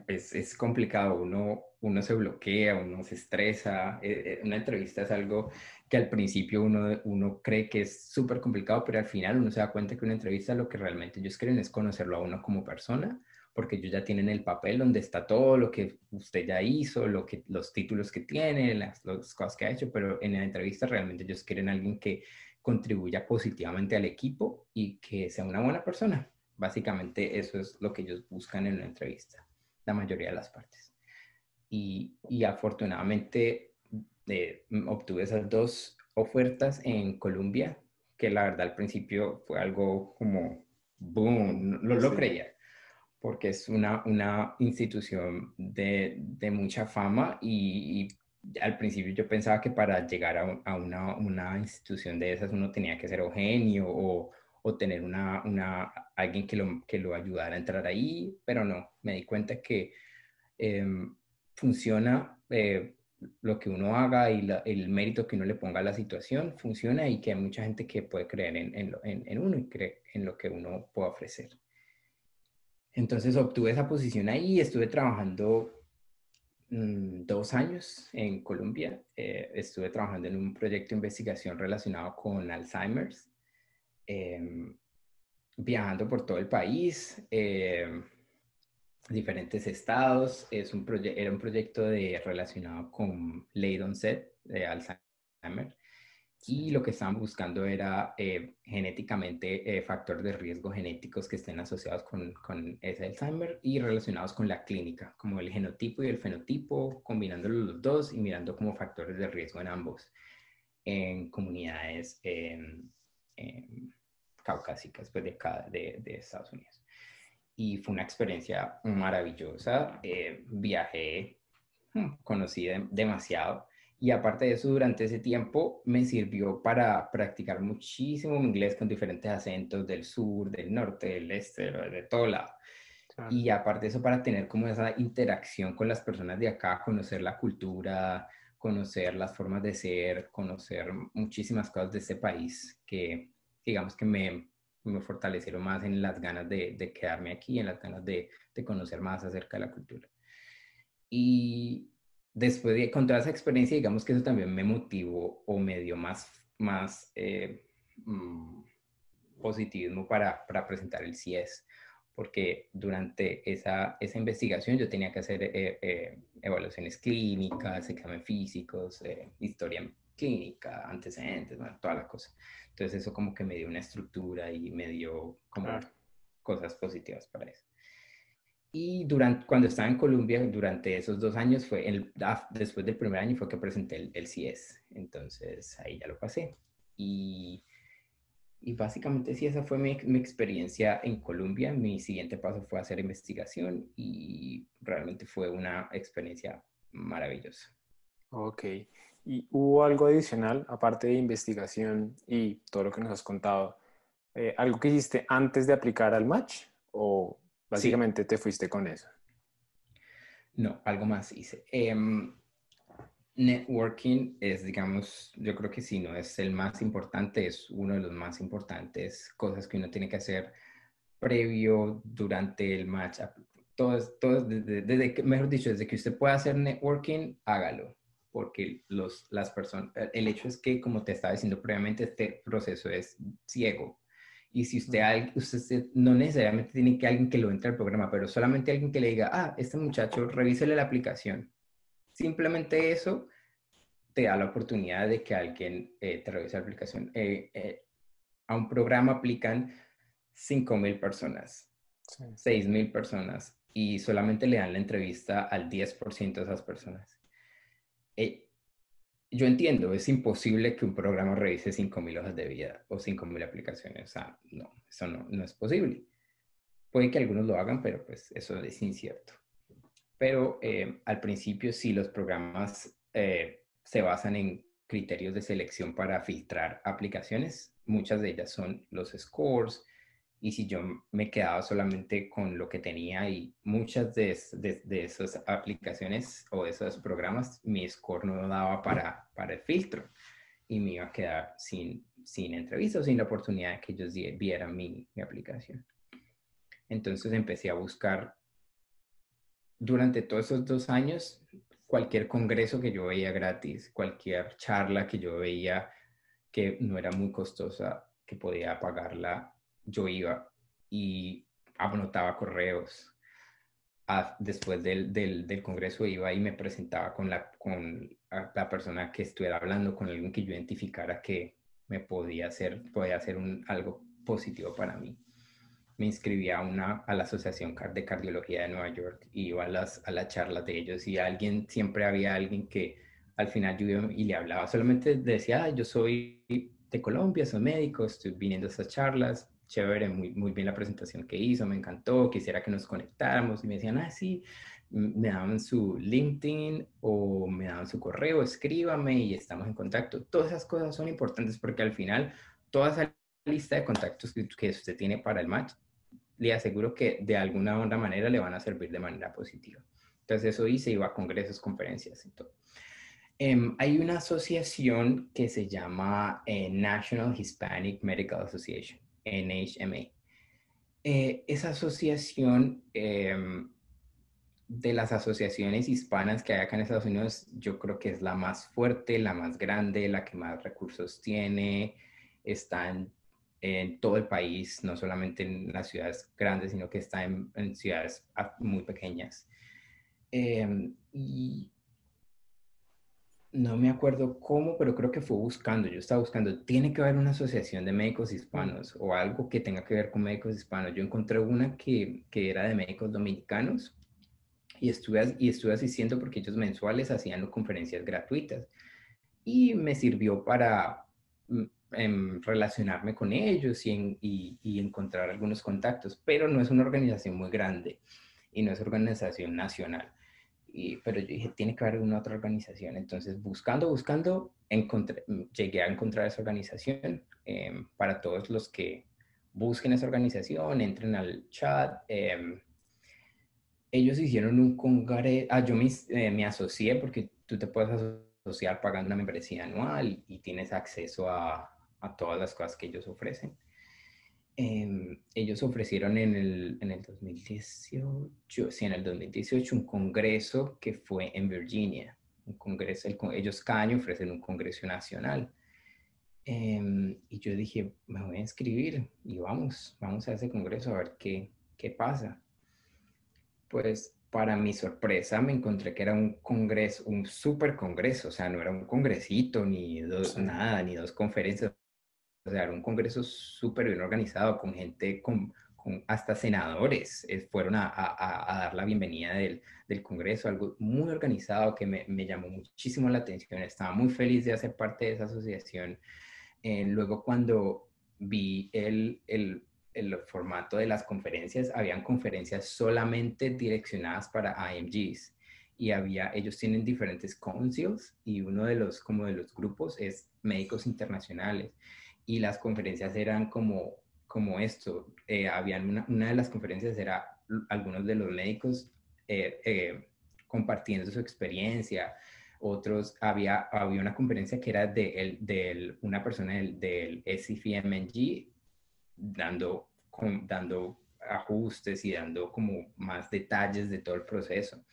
es, es, complicado, uno, uno se bloquea, uno se estresa. Eh, eh, una entrevista es algo que al principio uno, uno cree que es súper complicado, pero al final uno se da cuenta que una entrevista lo que realmente ellos quieren es conocerlo a uno como persona, porque ellos ya tienen el papel donde está todo lo que usted ya hizo, lo que, los títulos que tiene, las, las cosas que ha hecho, pero en la entrevista realmente ellos quieren a alguien que contribuya positivamente al equipo y que sea una buena persona. Básicamente eso es lo que ellos buscan en una entrevista la mayoría de las partes. Y, y afortunadamente eh, obtuve esas dos ofertas en Colombia, que la verdad al principio fue algo como boom, no lo creía, porque es una, una institución de, de mucha fama y, al principio yo pensaba que para llegar a, a una, una, institución de esas uno tenía que ser Eugenio o, o tener una, una, alguien que lo, que lo ayudara a entrar ahí, pero no, me di cuenta que em, funciona eh, lo que uno haga y el mérito que uno le ponga a la situación, funciona y que hay mucha gente que puede creer en, en, en uno y cree en lo que uno puede ofrecer. Entonces obtuve esa posición ahí, estuve trabajando mm, dos años en Colombia, eh, estuve trabajando en un proyecto de investigación relacionado con Alzheimer's Em, viajando por todo el país, em, diferentes estados. Es un era un proyecto de, relacionado con late onset de Alzheimer y lo que estaban buscando era eh, genéticamente eh, factores de riesgo genéticos que estén asociados con, con, ese Alzheimer y relacionados con la clínica, como el genotipo y el fenotipo, combinándolos los dos y mirando como factores de riesgo en ambos, en comunidades Em, caucásicas pues, de, de, de, Estados Unidos. Y fue una experiencia maravillosa. Eh, viajé, hmm, conocí demasiado. Y aparte de eso, durante ese tiempo me sirvió para practicar muchísimo inglés con diferentes acentos del sur, del norte, del este, de todo lado. Y aparte de eso, para tener como esa interacción con las personas de acá, conocer la cultura, conocer las formas de ser, conocer muchísimas cosas de este país que digamos que me, me fortalecieron más en las ganas de, de, quedarme aquí, en las ganas de, de, conocer más acerca de la cultura. Y después de con toda esa experiencia, digamos que eso también me motivó o me dio más, más eh, mm, positivismo para, para presentar el CIES porque durante esa, esa investigación yo tenía que hacer eh, eh, evaluaciones clínicas, exámenes físicos, eh, historia clínica, antecedentes, bueno, todas las cosas. Entonces eso como que me dio una estructura y me dio como cosas positivas para eso. Y durante, cuando estaba en Colombia, durante esos dos años, fue el, después del primer año fue que presenté el, el CS. Entonces ahí ya lo pasé. Y y básicamente sí, esa fue mi, mi, experiencia en Colombia. Mi siguiente paso fue hacer investigación y realmente fue una experiencia maravillosa. Ok. ¿Y hubo algo adicional, aparte de investigación y todo lo que nos has contado? Eh, ¿Algo que hiciste antes de aplicar al match o básicamente te fuiste con eso? No, algo más hice. Eh, networking es, digamos, yo creo que si no es el más importante, es uno de los más importantes cosas que uno tiene que hacer previo, durante el match. Todos, todos desde, que, mejor dicho, desde que usted pueda hacer networking, hágalo. Porque los, las personas, el hecho es que, como te estaba diciendo previamente, este proceso es ciego. Y si usted, usted no necesariamente tiene que alguien que lo entre al programa, pero solamente alguien que le diga, ah, este muchacho, revísele la aplicación Simplemente eso te da la oportunidad de que alguien eh, te revise la aplicación. Eh, eh, a un programa aplican 5.000 personas, 6.000 personas y solamente le dan la entrevista al 10% de esas personas. yo entiendo, es imposible que un programa revise 5.000 hojas de vida o 5.000 aplicaciones. O sea, no, eso no, no es posible. Puede que algunos lo hagan, pero pues eso es incierto pero eh, al principio sí los programas eh, se basan en criterios de selección para filtrar aplicaciones. Muchas de ellas son los scores y si yo me quedaba solamente con lo que tenía y muchas de, de, esas aplicaciones o de esos programas, mi score no daba para, para el filtro y me iba a quedar sin, sin entrevista sin la oportunidad de que ellos vieran mi aplicación. Entonces empecé a buscar durante todos esos dos años, cualquier congreso que yo veía gratis, cualquier charla que yo veía que no era muy costosa, que podía pagarla, yo iba y anotaba correos. después del, del, del, congreso iba y me presentaba con, la, con la persona que estuviera hablando, con alguien que yo identificara que me podía hacer, podía hacer un, algo positivo para mí me inscribí a, una, a la Asociación de Cardiología de Nueva York y iba a las, a las charlas de ellos y alguien, siempre había alguien que al final yo y le hablaba, solamente decía, yo soy de Colombia, soy médico, estoy viniendo a estas charlas, chévere, muy, muy bien la presentación que hizo, me encantó, quisiera que nos conectáramos y me decían, ah, sí, me daban su LinkedIn o me daban su correo, escríbame y estamos en contacto. Todas esas cosas son importantes porque al final toda esa lista de contactos que usted tiene para el match le aseguro que de alguna otra manera le van a servir de manera positiva. Entonces eso hice, iba a congresos, conferencias y todo. Em, hay una asociación que se llama eh, National Hispanic Medical Association, NHMA. Eh, esa asociación em, de las asociaciones hispanas que hay acá en Estados Unidos, yo creo que es la más fuerte, la más grande, la que más recursos tiene, está en en todo el país, no solamente en las ciudades grandes, sino que está en, ciudades muy pequeñas. Em, y no me acuerdo cómo, pero creo que fue buscando, yo estaba buscando, tiene que haber una asociación de médicos hispanos o algo que tenga que ver con médicos hispanos. Yo encontré una que, que era de médicos dominicanos y estuve, y estuve asistiendo porque ellos mensuales hacían conferencias gratuitas y me sirvió para mm, en relacionarme con ellos y, y, encontrar algunos contactos, pero no es una organización muy grande y no es organización nacional. Y, pero yo dije, tiene que haber una otra organización. Entonces, buscando, buscando, encontré, llegué a encontrar esa organización. Em, para todos los que busquen esa organización, entren al chat. Em, ellos hicieron un congreso, ah, yo me, eh, me asocié porque tú te puedes asociar pagando una membresía anual y tienes acceso a, a todas las cosas que ellos ofrecen. Em, ellos ofrecieron en el, en el 2018, sí, en el 2018 un congreso que fue en Virginia. Un congreso, ellos cada año ofrecen un congreso nacional. Em, y yo dije, me voy a inscribir y vamos, vamos a ese congreso a ver qué, ¿qué pasa? Pues para mi sorpresa me encontré que era un congreso, un super congreso, o sea, no era un congresito ni dos, nada, ni dos conferencias, o sea, era un congreso súper bien organizado con gente con hasta senadores eh, fueron a, dar la bienvenida del, Congreso, algo muy organizado que me, llamó muchísimo la atención. Estaba muy feliz de hacer parte de esa asociación. Eh, luego cuando vi el, el, formato de las conferencias, habían conferencias solamente direccionadas para IMGs y había, ellos tienen diferentes councils y uno de los, como de los grupos es médicos internacionales y las conferencias eran como como esto. Eh, habían una, una, de las conferencias era algunos de los médicos eh, eh, compartiendo su experiencia. Otros, había, había una conferencia que era de, de una persona del, del SCFMNG dando, dando ajustes y dando como más detalles de todo el proceso.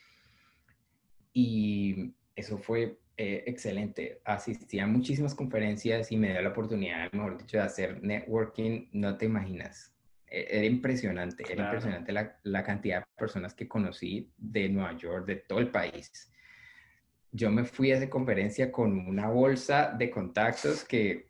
Y eso fue eh, excelente. Asistí a muchísimas conferencias y me dio la oportunidad, mejor dicho, de hacer networking, no te imaginas. E, era impresionante, era impresionante la, la, cantidad de personas que conocí de Nueva York, de todo el país. Yo me fui a esa conferencia con una bolsa de contactos que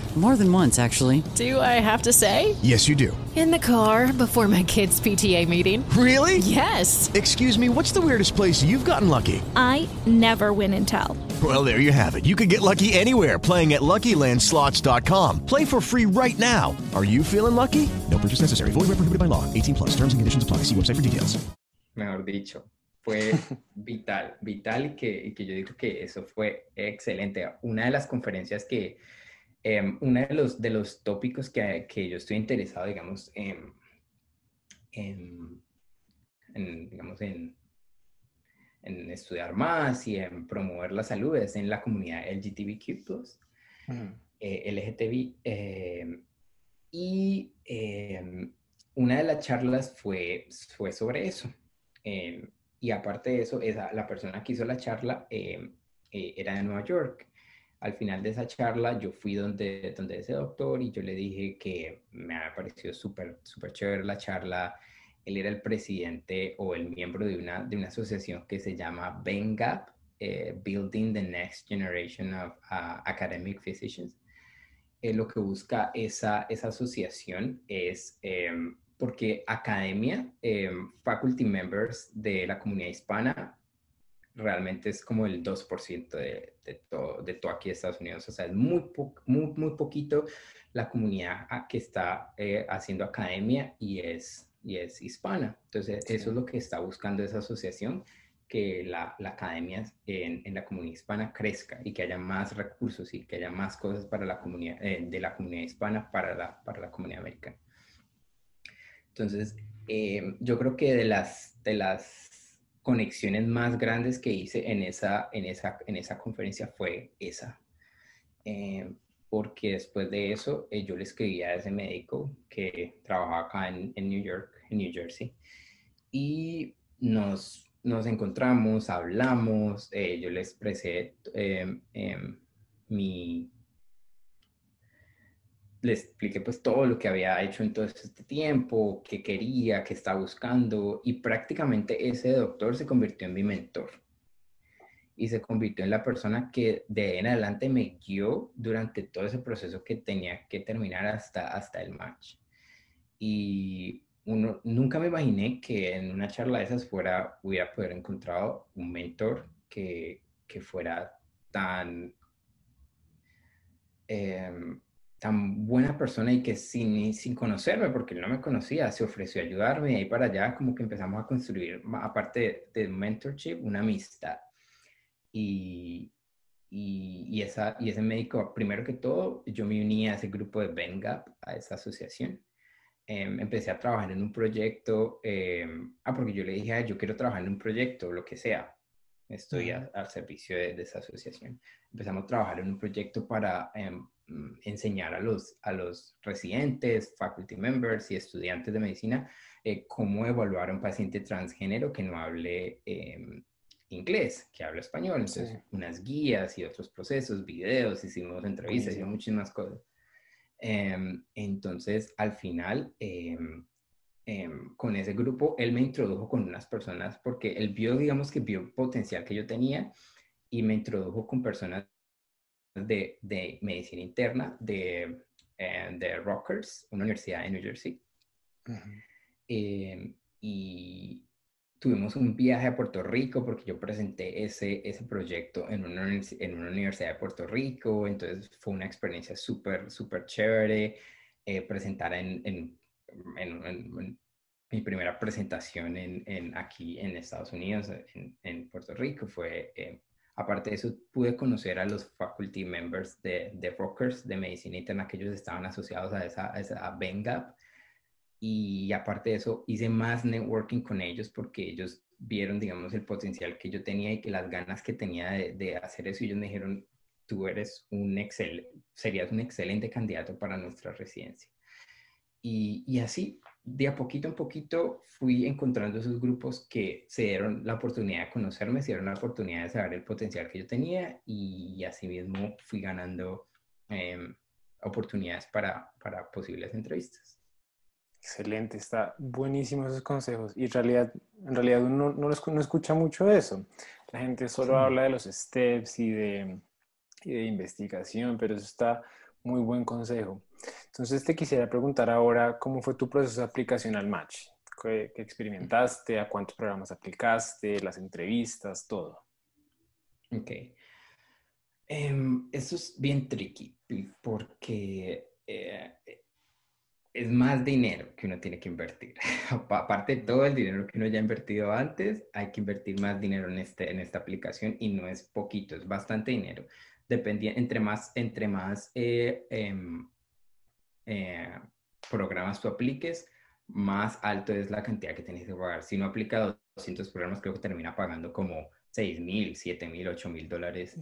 More than once, actually. Do I have to say? Yes, you do. In the car before my kids' PTA meeting. Really? Yes. Excuse me, what's the weirdest place you've gotten lucky? I never win and tell. Well, there you have it. You can get lucky anywhere playing at LuckyLandSlots.com. Play for free right now. Are you feeling lucky? No purchase necessary. Void where prohibited by law. 18 plus. Terms and conditions apply. See website for details. Mejor dicho, fue vital, vital y que, y que yo digo que eso fue excelente. Una de las conferencias que Eh, uno de los, de los tópicos que, que yo estoy interesado, digamos, en, en, digamos, en, en, estudiar más y en promover la salud es en la comunidad LGTBQ+, eh, LGTB. Eh, y em, una de las charlas fue, fue sobre eso. Em, y aparte de eso, esa, la persona que hizo la charla em, era de Nueva York al final de esa charla yo fui donde, donde ese doctor y yo le dije que me ha parecido súper, súper chévere la charla. Él era el presidente o el miembro de una, de una asociación que se llama BENGAP, eh, Building the Next Generation of uh, Academic Physicians. Eh, lo que busca esa, esa asociación es em, porque academia, em, faculty members de la comunidad hispana realmente es como el 2% de, de, todo, de todo aquí en Estados Unidos. O sea, es muy, muy, muy poquito la comunidad que está eh, haciendo academia y es, y es hispana. Entonces, eso es lo que está buscando esa asociación, que la, la academia en, en, la comunidad hispana crezca y que haya más recursos y que haya más cosas para la comunidad, eh, de la comunidad hispana para la, para la comunidad americana. Entonces, eh, yo creo que de las, de las conexiones más grandes que hice en esa, en esa, en esa conferencia fue esa. Eh, porque después de eso eh, yo le escribí a ese médico que trabajaba acá en, en, New York, en New Jersey, y nos, nos encontramos, hablamos, eh, yo le expresé em, mi, le expliqué pues todo lo que había hecho en todo este tiempo, qué quería, qué estaba buscando y prácticamente ese doctor se convirtió en mi mentor y se convirtió en la persona que de en adelante me guió durante todo ese proceso que tenía que terminar hasta, hasta el match. Y uno, nunca me imaginé que en una charla de esas fuera, hubiera poder encontrado un mentor que, que fuera tan... Eh, tan buena persona y que sin, sin conocerme, porque él no me conocía, se ofreció a ayudarme y ahí para allá como que empezamos a construir, aparte de, mentorship, una amistad. Y, y, y, esa, y ese médico, primero que todo, yo me uní a ese grupo de BenGap, a esa asociación. Em, empecé a trabajar en un proyecto, em, ah, porque yo le dije, ah, yo quiero trabajar en un proyecto, lo que sea, estoy al servicio de, de, esa asociación. Empezamos a trabajar en un proyecto para mm, enseñar a los, a los residentes, faculty members y estudiantes de medicina eh, cómo evaluar a un paciente transgénero que no hable inglés, que habla español. Entonces, unas guías y otros procesos, videos, hicimos entrevistas, y muchísimas cosas. Em, entonces, al final, em, con ese grupo, él me introdujo con unas personas porque él vio, digamos que vio potencial que yo tenía y me introdujo con personas de, de medicina interna de, eh, de Rutgers, una universidad de New Jersey. y tuvimos un viaje a Puerto Rico porque yo presenté ese, ese proyecto en una, en una universidad de Puerto Rico, entonces fue una experiencia súper, súper chévere eh, presentar en, en, en, mi primera presentación en, aquí en Estados Unidos, en, Puerto Rico, fue, eh, aparte de eso, pude conocer a los faculty members de, de Rockers de Medicina Interna, que ellos estaban asociados a esa, a esa y aparte de eso hice más networking con ellos porque ellos vieron, digamos, el potencial que yo tenía y que las ganas que tenía de, hacer eso. Y ellos me dijeron, tú eres un excel, serías un excelente candidato para nuestra residencia. Y, y, así, de a poquito en poquito, fui encontrando esos grupos que se dieron la oportunidad de conocerme, se dieron la oportunidad de saber el potencial que yo tenía y así mismo fui ganando em, oportunidades para, para posibles entrevistas. Excelente, está buenísimo esos consejos. Y en realidad, en realidad uno no, no escucha mucho de eso. La gente solo habla de los steps y de, y de investigación, pero eso está muy buen consejo. Entonces te quisiera preguntar ahora cómo fue tu proceso de aplicación al match. ¿Qué, experimentaste? ¿A cuántos programas aplicaste? ¿Las entrevistas? Todo. Ok. Um, eso es bien tricky porque eh, es más dinero que uno tiene que invertir. Aparte de todo el dinero que uno ya ha invertido antes, hay que invertir más dinero en, este, en esta aplicación y no es poquito, es bastante dinero. Dependía, entre más, entre más eh, em, eh, programas tú apliques, más alto es la cantidad que tienes que pagar. Si no aplica 200 programas, creo que termina pagando como 6 mil, 7 mil, 8 mil dólares,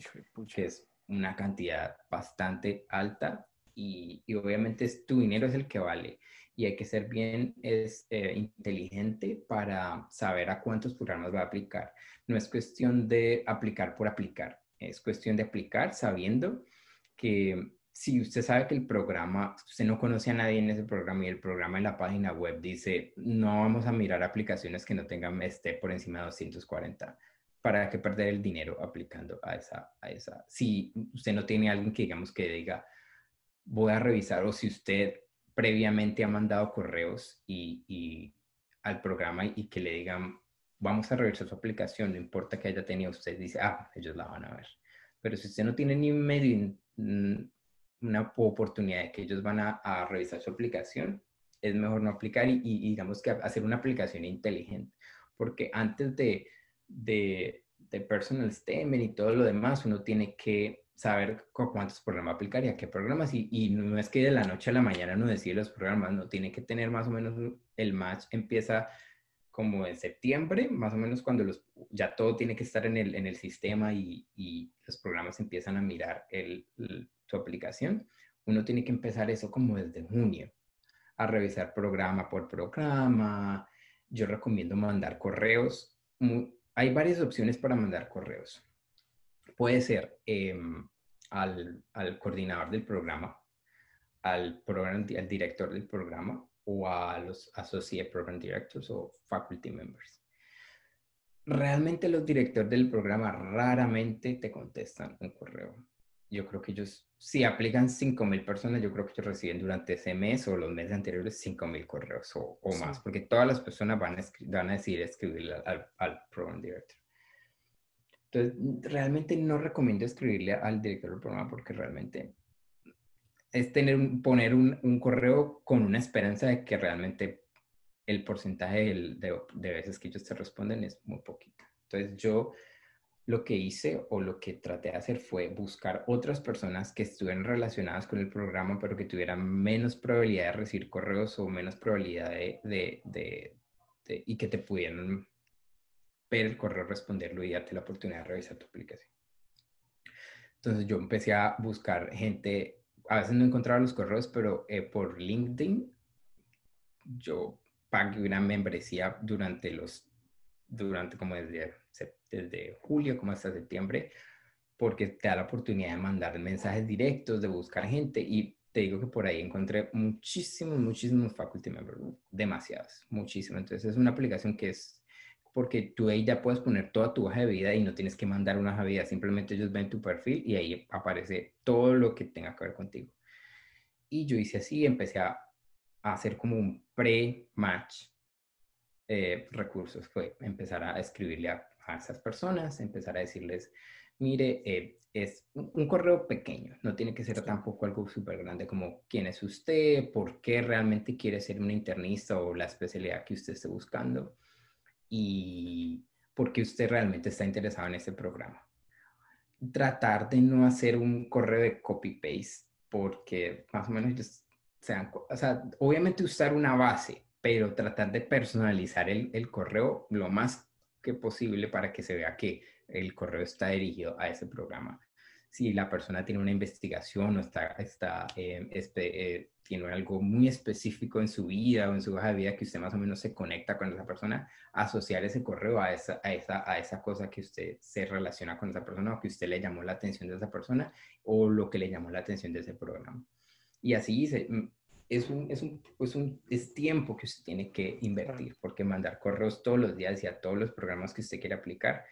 que es una cantidad bastante alta y, obviamente es, tu dinero es el que vale y hay que ser bien es, eh, inteligente para saber a cuántos programas va a aplicar. No es cuestión de aplicar por aplicar, es cuestión de aplicar sabiendo que si usted sabe que el programa, usted no conoce a nadie en ese programa y el programa en la página web dice, no vamos a mirar aplicaciones que no tengan este por encima de 240, ¿para qué perder el dinero aplicando a esa, a esa? Si usted no tiene alguien que digamos que diga, voy a revisar o si usted previamente ha mandado correos y, al programa y que le digan, vamos a revisar su aplicación, no importa que haya tenido, usted dice, ah, ellos la van a ver. Pero si usted no tiene ni medio una oportunidad de que ellos van a, revisar su aplicación, es mejor no aplicar y, digamos que hacer una aplicación inteligente. Porque antes de, de, de personal statement y todo lo demás, uno tiene que saber cuántos programas aplicar y a qué programas. Y, no es que de la noche a la mañana no decir los programas, no tiene que tener más o menos el match empieza como en septiembre, más o menos cuando los, ya todo tiene que estar en el, en el sistema y, y los programas empiezan a mirar el, su aplicación. Uno tiene que empezar eso como desde junio, a revisar programa por programa. Yo recomiendo mandar correos. hay varias opciones para mandar correos puede ser em, al, coordinador del programa, al, al director del programa o a los Associate Program Directors o Faculty Members. Realmente los directores del programa raramente te contestan un correo. Yo creo que ellos, si aplican 5.000 personas, yo creo que ellos reciben durante ese mes o los meses anteriores 5.000 correos o, más, porque todas las personas van a, van a decidir escribirle al, al Program Director. Entonces, realmente no recomiendo escribirle al director del programa porque realmente es tener poner un, correo con una esperanza de que realmente el porcentaje de, de, veces que ellos te responden es muy poquito. Entonces, yo lo que hice o lo que traté de hacer fue buscar otras personas que estuvieran relacionadas con el programa, pero que tuvieran menos probabilidad de recibir correos o menos probabilidad de, y que te pudieran ver el correo, responderlo y darte la oportunidad de revisar tu aplicación. Entonces yo empecé a buscar gente, a veces no encontraba los correos, pero eh, por LinkedIn yo pagué una membresía durante los, durante como desde, desde julio como hasta septiembre, porque te da la oportunidad de mandar mensajes directos, de buscar gente y te digo que por ahí encontré muchísimos, muchísimos faculty members, demasiados, muchísimos. Entonces es una aplicación que es porque tú ahí ya puedes poner toda tu hoja de vida y no tienes que mandar una hoja de vida, simplemente ellos ven tu perfil y ahí aparece todo lo que tenga que ver contigo. Y yo hice así, empecé a, hacer como un pre-match eh, recursos, fue empezar a escribirle a, esas personas, empezar a decirles, mire, eh, es un, correo pequeño, no tiene que ser tampoco algo súper grande como quién es usted, por qué realmente quiere ser un internista o la especialidad que usted esté buscando y por qué usted realmente está interesado en este programa. Tratar de no hacer un correo de copy-paste porque más o menos sean, o sea, obviamente usar una base, pero tratar de personalizar el, el correo lo más que posible para que se vea que el correo está dirigido a ese programa. Si la persona tiene una investigación o está, está eh, eh, tiene algo muy específico en su vida o en su hoja de vida que usted más o menos se conecta con esa persona, asociar ese correo a esa, a esa, a esa cosa que usted se relaciona con esa persona o que usted le llamó la atención de esa persona o lo que le llamó la atención de ese programa. Y así mm, es un, es un, es un es tiempo que usted tiene que invertir, porque mandar correos todos los días y a todos los programas que usted quiere aplicar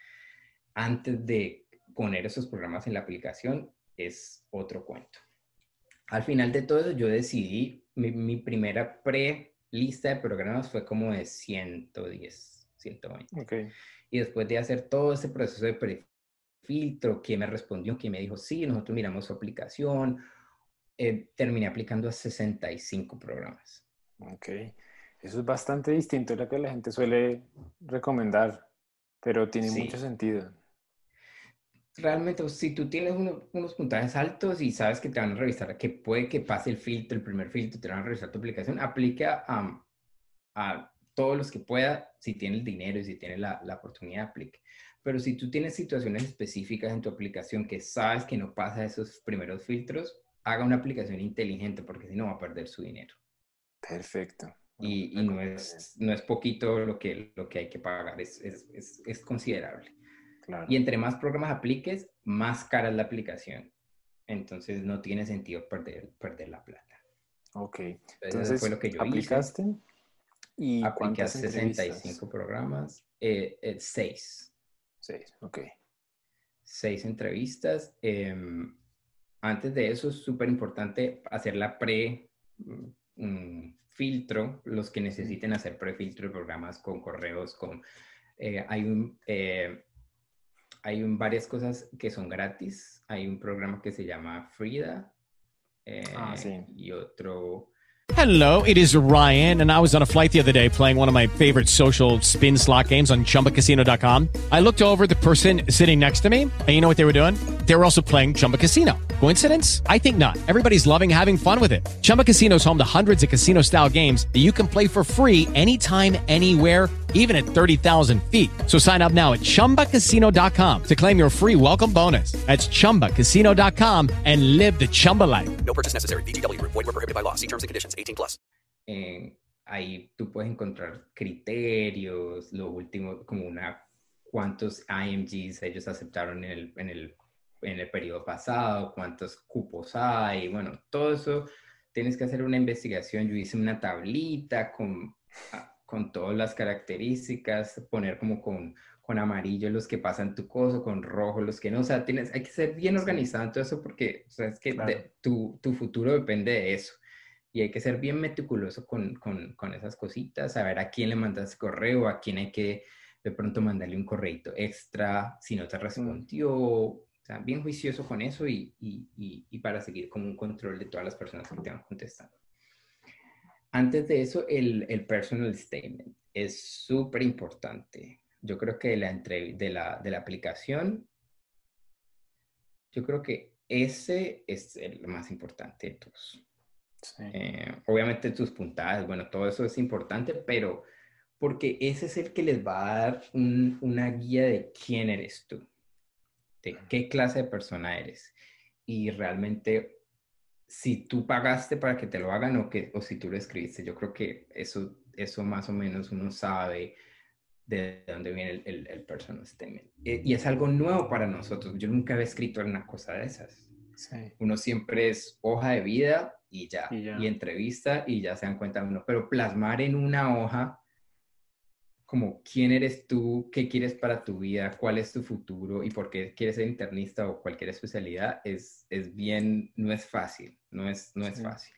antes de poner esos programas en la aplicación es otro cuento. Al final de todo yo decidí, mi, primera pre-lista de programas fue como de 110, 120. Okay. Y después de hacer todo ese proceso de pre-filtro, quién me respondió, quién me dijo, sí, nosotros miramos su aplicación, eh, terminé aplicando a 65 programas. Ok, eso es bastante distinto de lo que la gente suele recomendar, pero tiene mucho sentido realmente, si tú tienes unos puntajes altos y sabes que te van a revisar, que puede que pase el filtro, el primer filtro, te van a revisar tu aplicación, aplica a, a todos los que pueda, si tiene el dinero y si tiene la, la, oportunidad, aplique. Pero si tú tienes situaciones específicas en tu aplicación que sabes que no pasa esos primeros filtros, haga una aplicación inteligente porque si no va a perder su dinero. Perfecto. Y, y no, es, no es poquito lo que, lo que hay que pagar, es, es, es, es considerable. Y entre más programas apliques, más cara es la aplicación. Entonces no tiene sentido perder, perder la plata. Ok. Entonces, fue lo que yo aplicaste. ¿Y Apliqué a 65 programas. Eh, eh, seis. Seis, ok. Seis entrevistas. Em, antes de eso, es súper importante hacer la pre mm, filtro, los que necesiten hacer pre-filtro de programas con correos, con... Eh, hay un hay varias cosas que son gratis. Hay un programa que se llama Frida eh, ah, sí. y otro Hello, it is Ryan, and I was on a flight the other day playing one of my favorite social spin slot games on chumbacasino.com. I looked over the person sitting next to me, and you know what they were doing? They were also playing Chumba Casino. Coincidence? I think not. Everybody's loving having fun with it. Chumba Casino is home to hundreds of casino style games that you can play for free anytime, anywhere, even at 30,000 feet. So sign up now at chumbacasino.com to claim your free welcome bonus. That's chumbacasino.com and live the Chumba life. No purchase necessary. DTW, void, were prohibited by law. See terms and conditions 18 plus. Eh, ahí tú puedes encontrar criterios, lo último, como una cuántos IMGs ellos aceptaron en el, en el en el periodo pasado, cuántos cupos hay, bueno, todo eso tienes que hacer una investigación. Yo hice una tablita con, ah, con todas las características, poner como con, con amarillo los que pasan tu cosa, con rojo los que no, o sea, tienes, hay que ser bien organizado en todo eso porque, o sea, es que tu, tu, futuro depende de eso. Y hay que ser bien meticuloso con, con, con esas cositas, saber a quién le mandas correo, a quién hay que de pronto mandarle un correito extra si no te respondió, sea, bien juicioso con eso y, y, y, para seguir con un control de todas las personas que te van contestando. Antes de eso, el, el personal statement es súper importante. yo creo que la de, la, de la aplicación, yo creo que ese es el más importante de todos. Eh, obviamente tus puntadas, bueno, todo eso es importante, pero porque ese es el que les va a dar una guía de quién eres tú, de qué clase de persona eres. Y realmente, si tú pagaste para que te lo hagan o, que, o si tú lo escribiste, yo creo que eso, eso más o menos uno sabe de dónde viene el, el, personal statement. E, y es algo nuevo para nosotros. Yo nunca había escrito una cosa de esas. Uno siempre es hoja de vida y ya, y entrevista y ya se dan cuenta uno. Pero plasmar en una hoja como quién eres tú, qué quieres para tu vida, cuál es tu futuro y por qué quieres ser internista o cualquier especialidad es, es bien, no es fácil, no es, no es fácil.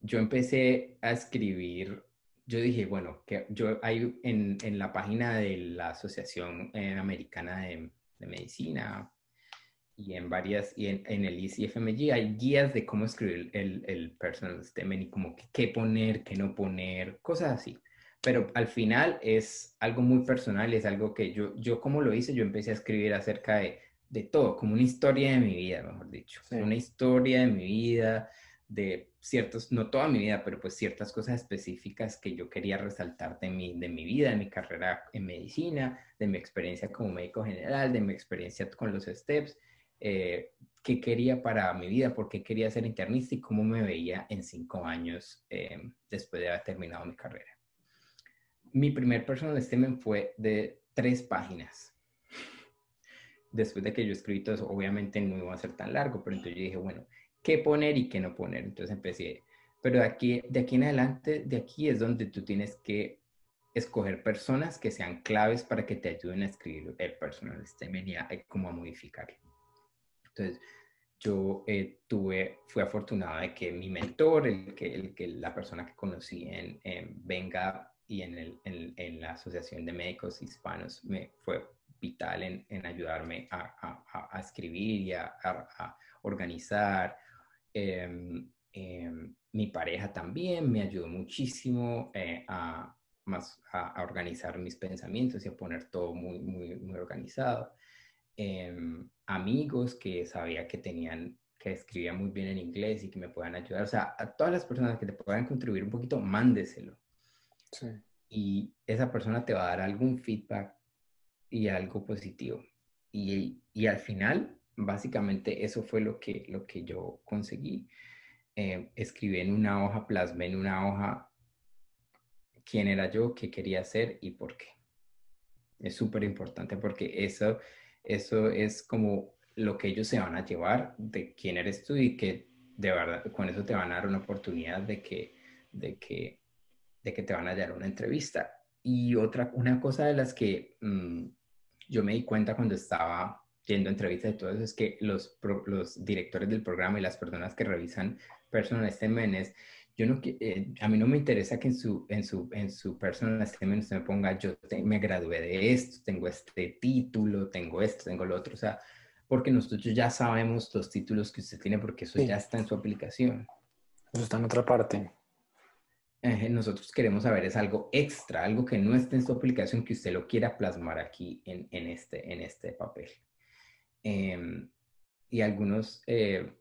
Yo empecé a escribir yo dije, bueno, que yo hay en, en la página de la Asociación eh, Americana de, de, Medicina y en varias, y en, en el ICFMG hay guías de cómo escribir el, el personal statement y como qué poner, qué no poner, cosas así. Pero al final es algo muy personal, es algo que yo, yo como lo hice, yo empecé a escribir acerca de, de todo, como una historia de mi vida, mejor dicho. Una historia de mi vida, de ciertos, no toda mi vida, pero pues ciertas cosas específicas que yo quería resaltar de mi, de mi vida, de mi carrera en medicina, de mi experiencia como médico general, de mi experiencia con los STEPS, eh, qué quería para mi vida, por qué quería ser internista y cómo me veía en cinco años eh, después de haber terminado mi carrera. Mi primer personal statement fue de tres páginas. Después de que yo escribí todo eso, obviamente no iba a ser tan largo, pero entonces yo dije, bueno, qué poner y qué no poner. Entonces empecé, pero de aquí, de aquí en adelante, de aquí es donde tú tienes que escoger personas que sean claves para que te ayuden a escribir el personal statement y a, cómo a modificarlo. Entonces, yo eh, tuve, fui afortunado de que mi mentor, el que, el que la persona que conocí en, Venga y en, el, en, la Asociación de Médicos Hispanos, me fue vital en, en ayudarme a, a, a, escribir y a, organizar, Em, em, mi pareja también me ayudó muchísimo eh, a, más, a, organizar mis pensamientos y a poner todo muy, muy, muy organizado. Em, amigos que sabía que tenían, que escribían muy bien en inglés y que me puedan ayudar. O sea, a todas las personas que te puedan contribuir un poquito, mándeselo. Y esa persona te va a dar algún feedback y algo positivo. Y, y al final básicamente eso fue lo que, lo que yo conseguí. Eh, escribí en una hoja, plasmé en una hoja quién era yo, qué quería hacer y por qué. Es súper importante porque eso, eso es como lo que ellos se van a llevar de quién eres tú y que de verdad con eso te van a dar una oportunidad de que, de que, de que te van a dar una entrevista. Y otra, una cosa de las que mm, yo me di cuenta cuando estaba yendo a entrevistas y todo eso, es que los, los directores del programa y las personas que revisan personal statements, yo no, eh, a mí no me interesa que en su, en su, en su personal statement usted me ponga, yo me gradué de esto, tengo este título, tengo esto, tengo lo otro, o sea, porque nosotros ya sabemos los títulos que usted tiene porque eso ya está en su aplicación. Eso está en otra parte. Nosotros queremos saber es algo extra, algo que no esté en su aplicación, que usted lo quiera plasmar aquí en, en este, en este papel. Em, y algunos, eh,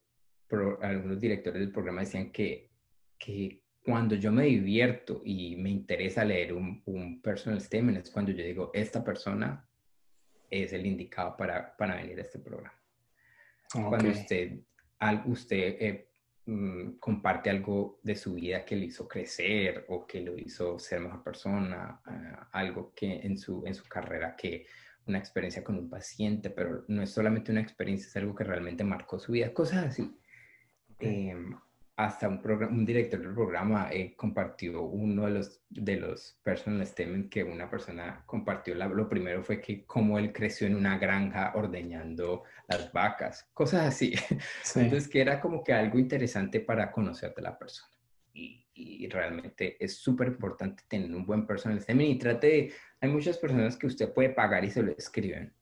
algunos directores del programa decían que, que cuando yo me divierto y me interesa leer un, un, personal statement es cuando yo digo, esta persona es el indicado para, para venir a este programa. Cuando usted, usted eh, mm, comparte algo de su vida que le hizo crecer o que lo hizo ser mejor persona, ah, algo que en su, en su carrera que una experiencia con un paciente, pero no es solamente una experiencia, es algo que realmente marcó su vida, cosas así. Em, hasta un, un director del programa eh, compartió uno de los, de los personal statements que una persona compartió. lo primero fue que cómo él creció en una granja ordeñando las vacas, cosas así. Entonces, que era como que algo interesante para conocerte la persona. Y, y realmente es súper importante tener un buen personal statement y trate de, hay muchas personas que usted puede pagar y se lo escriben.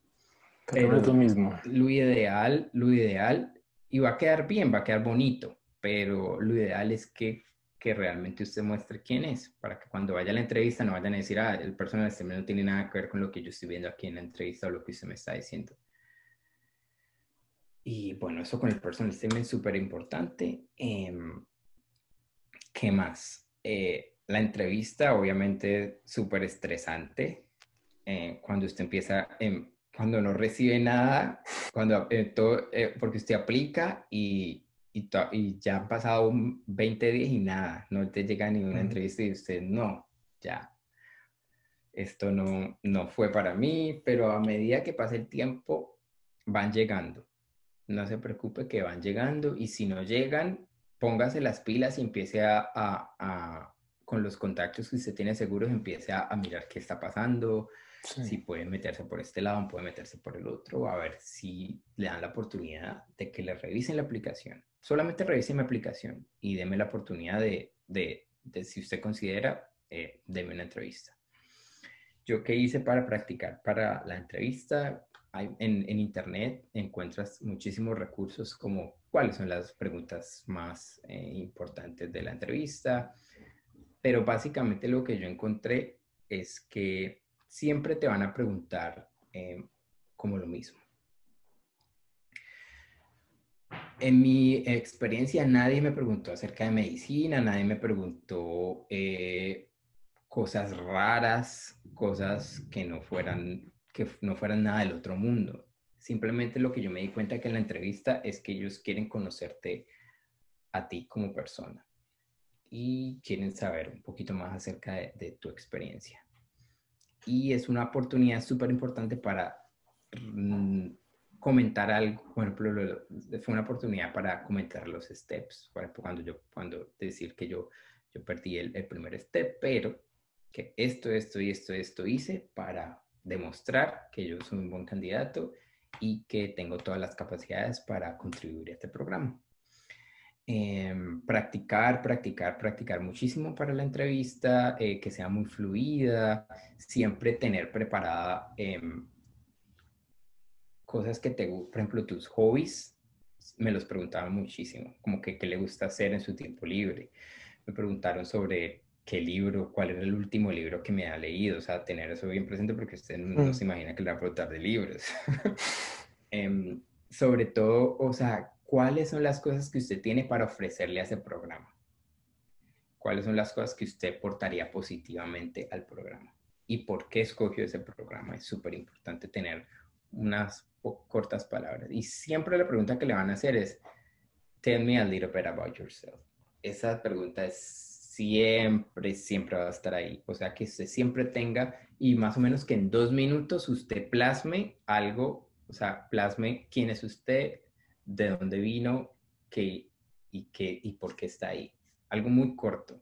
Pero, es lo mismo. Lo ideal, lo ideal, y va a quedar bien, va a quedar bonito, pero lo ideal es que, que realmente usted muestre quién es, para que cuando vaya a la entrevista no vayan a decir, ah, el personal statement no tiene nada que ver con lo que yo estoy viendo aquí en la entrevista o lo que usted me está diciendo. Y bueno, eso con el personal statement es súper importante. Em, ¿Qué más? Eh, la entrevista, obviamente, súper estresante. Eh, cuando usted empieza, cuando no recibe nada, cuando eh, todo, porque usted aplica y, y, y, ya han pasado 20 días y nada, no te llega ninguna entrevista y usted, no, ya, esto no, no fue para mí, pero a medida que pasa el tiempo, van llegando. No se preocupe que van llegando y si no llegan, póngase las pilas y empiece a, con los contactos que usted tiene seguros, empiece a, mirar qué está pasando, si puede meterse por este lado, puede meterse por el otro, a ver si le dan la oportunidad de que le revisen la aplicación. Solamente revisen mi aplicación y deme la oportunidad de, de, si usted considera, eh, deme una entrevista. ¿Yo qué hice para practicar para la entrevista? en, Internet encuentras muchísimos recursos como cuáles son las preguntas más eh, importantes de la entrevista, pero básicamente lo que yo encontré es que siempre te van a preguntar eh, como lo mismo. En mi experiencia nadie me preguntó acerca de medicina, nadie me preguntó eh, cosas raras, cosas que no fueran que no fueran nada del otro mundo. Simplemente lo que yo me di cuenta que en la entrevista es que ellos quieren conocerte a ti como persona y quieren saber un poquito más acerca de, tu experiencia. Y es una oportunidad súper importante para mm, comentar algo. Por ejemplo, fue una oportunidad para comentar los steps. Cuando yo, cuando decir que yo, yo perdí el, el primer step, pero que esto, esto y esto, esto hice para demostrar que yo soy un buen candidato y que tengo todas las capacidades para contribuir a este programa. Em, practicar, practicar, practicar muchísimo para la entrevista, eh, que sea muy fluida, siempre tener preparada em, cosas que te, por ejemplo, tus hobbies, me los preguntaban muchísimo, como que qué le gusta hacer en su tiempo libre. Me preguntaron sobre qué libro, cuál era el último libro que me ha leído, o sea, tener eso bien presente porque usted no, mm. se imagina que le va a preguntar de libros. Em, sobre todo, o sea, ¿cuáles son las cosas que usted tiene para ofrecerle a ese programa? ¿Cuáles son las cosas que usted portaría positivamente al programa? ¿Y por qué escogió ese programa? Es súper importante tener unas cortas palabras. Y siempre la pregunta que le van a hacer es, tell me a little bit about yourself. Esa pregunta es siempre, siempre va a estar ahí. O sea, que usted siempre tenga y más o menos que en dos minutos usted plasme algo, o sea, plasme quién es usted, de dónde vino, qué y, qué, y por qué está ahí. Algo muy corto,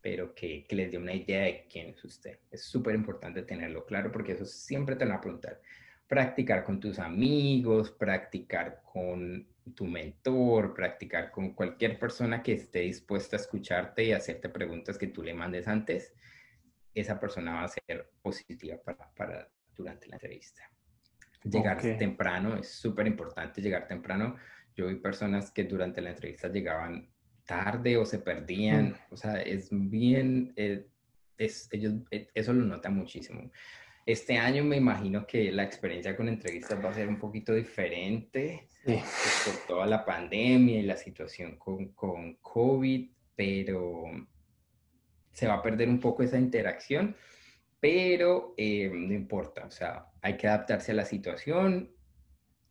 pero que, que les dé una idea de quién es usted. Es súper importante tenerlo claro porque eso siempre te lo van a preguntar. Practicar con tus amigos, practicar con tu mentor, practicar con cualquier persona que esté dispuesta a escucharte y hacerte preguntas que tú le mandes antes, esa persona va a ser positiva para, para durante la entrevista. Llegar temprano es súper importante, llegar temprano. Yo vi personas que durante la entrevista llegaban tarde o se perdían, mm. o sea, es bien, eh, es, ellos, eh, eso lo nota muchísimo. Este año me imagino que la experiencia con entrevistas va a ser un poquito diferente pues, por toda la pandemia y la situación con, con COVID, pero se va a perder un poco esa interacción, pero eh, no importa, o sea, hay que adaptarse a la situación,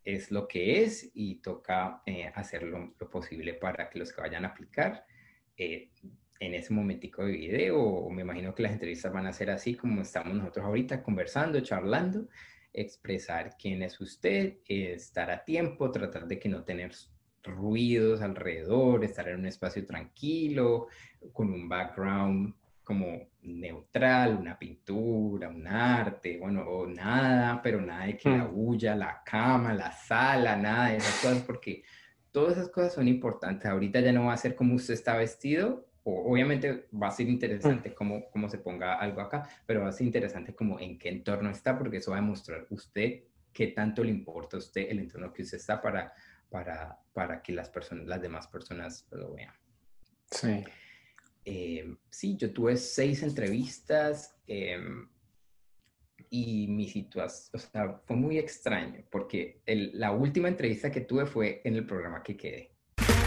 es lo que es y toca eh, hacer lo, posible para que los que vayan a aplicar eh, en ese momentico de video, o me imagino que las entrevistas van a ser así como estamos nosotros ahorita, conversando, charlando, expresar quién es usted, estar a tiempo, tratar de que no tener ruidos alrededor, estar en un espacio tranquilo, con un background como neutral, una pintura, un arte, bueno, o nada, pero nada de que la mm. bulla, la cama, la sala, nada de esas cosas, porque todas esas cosas son importantes. Ahorita ya no va a ser como usted está vestido, obviamente va a ser interesante cómo, cómo se ponga algo acá, pero va a ser interesante como en qué entorno está, porque eso va a demostrar usted qué tanto le importa a usted el entorno que usted está para, para, para que las, personas, las demás personas lo vean. Sí. eh, sí, yo tuve seis entrevistas em, y mi situación, o sea, fue muy extraño porque el, la última entrevista que tuve fue en el programa que quedé.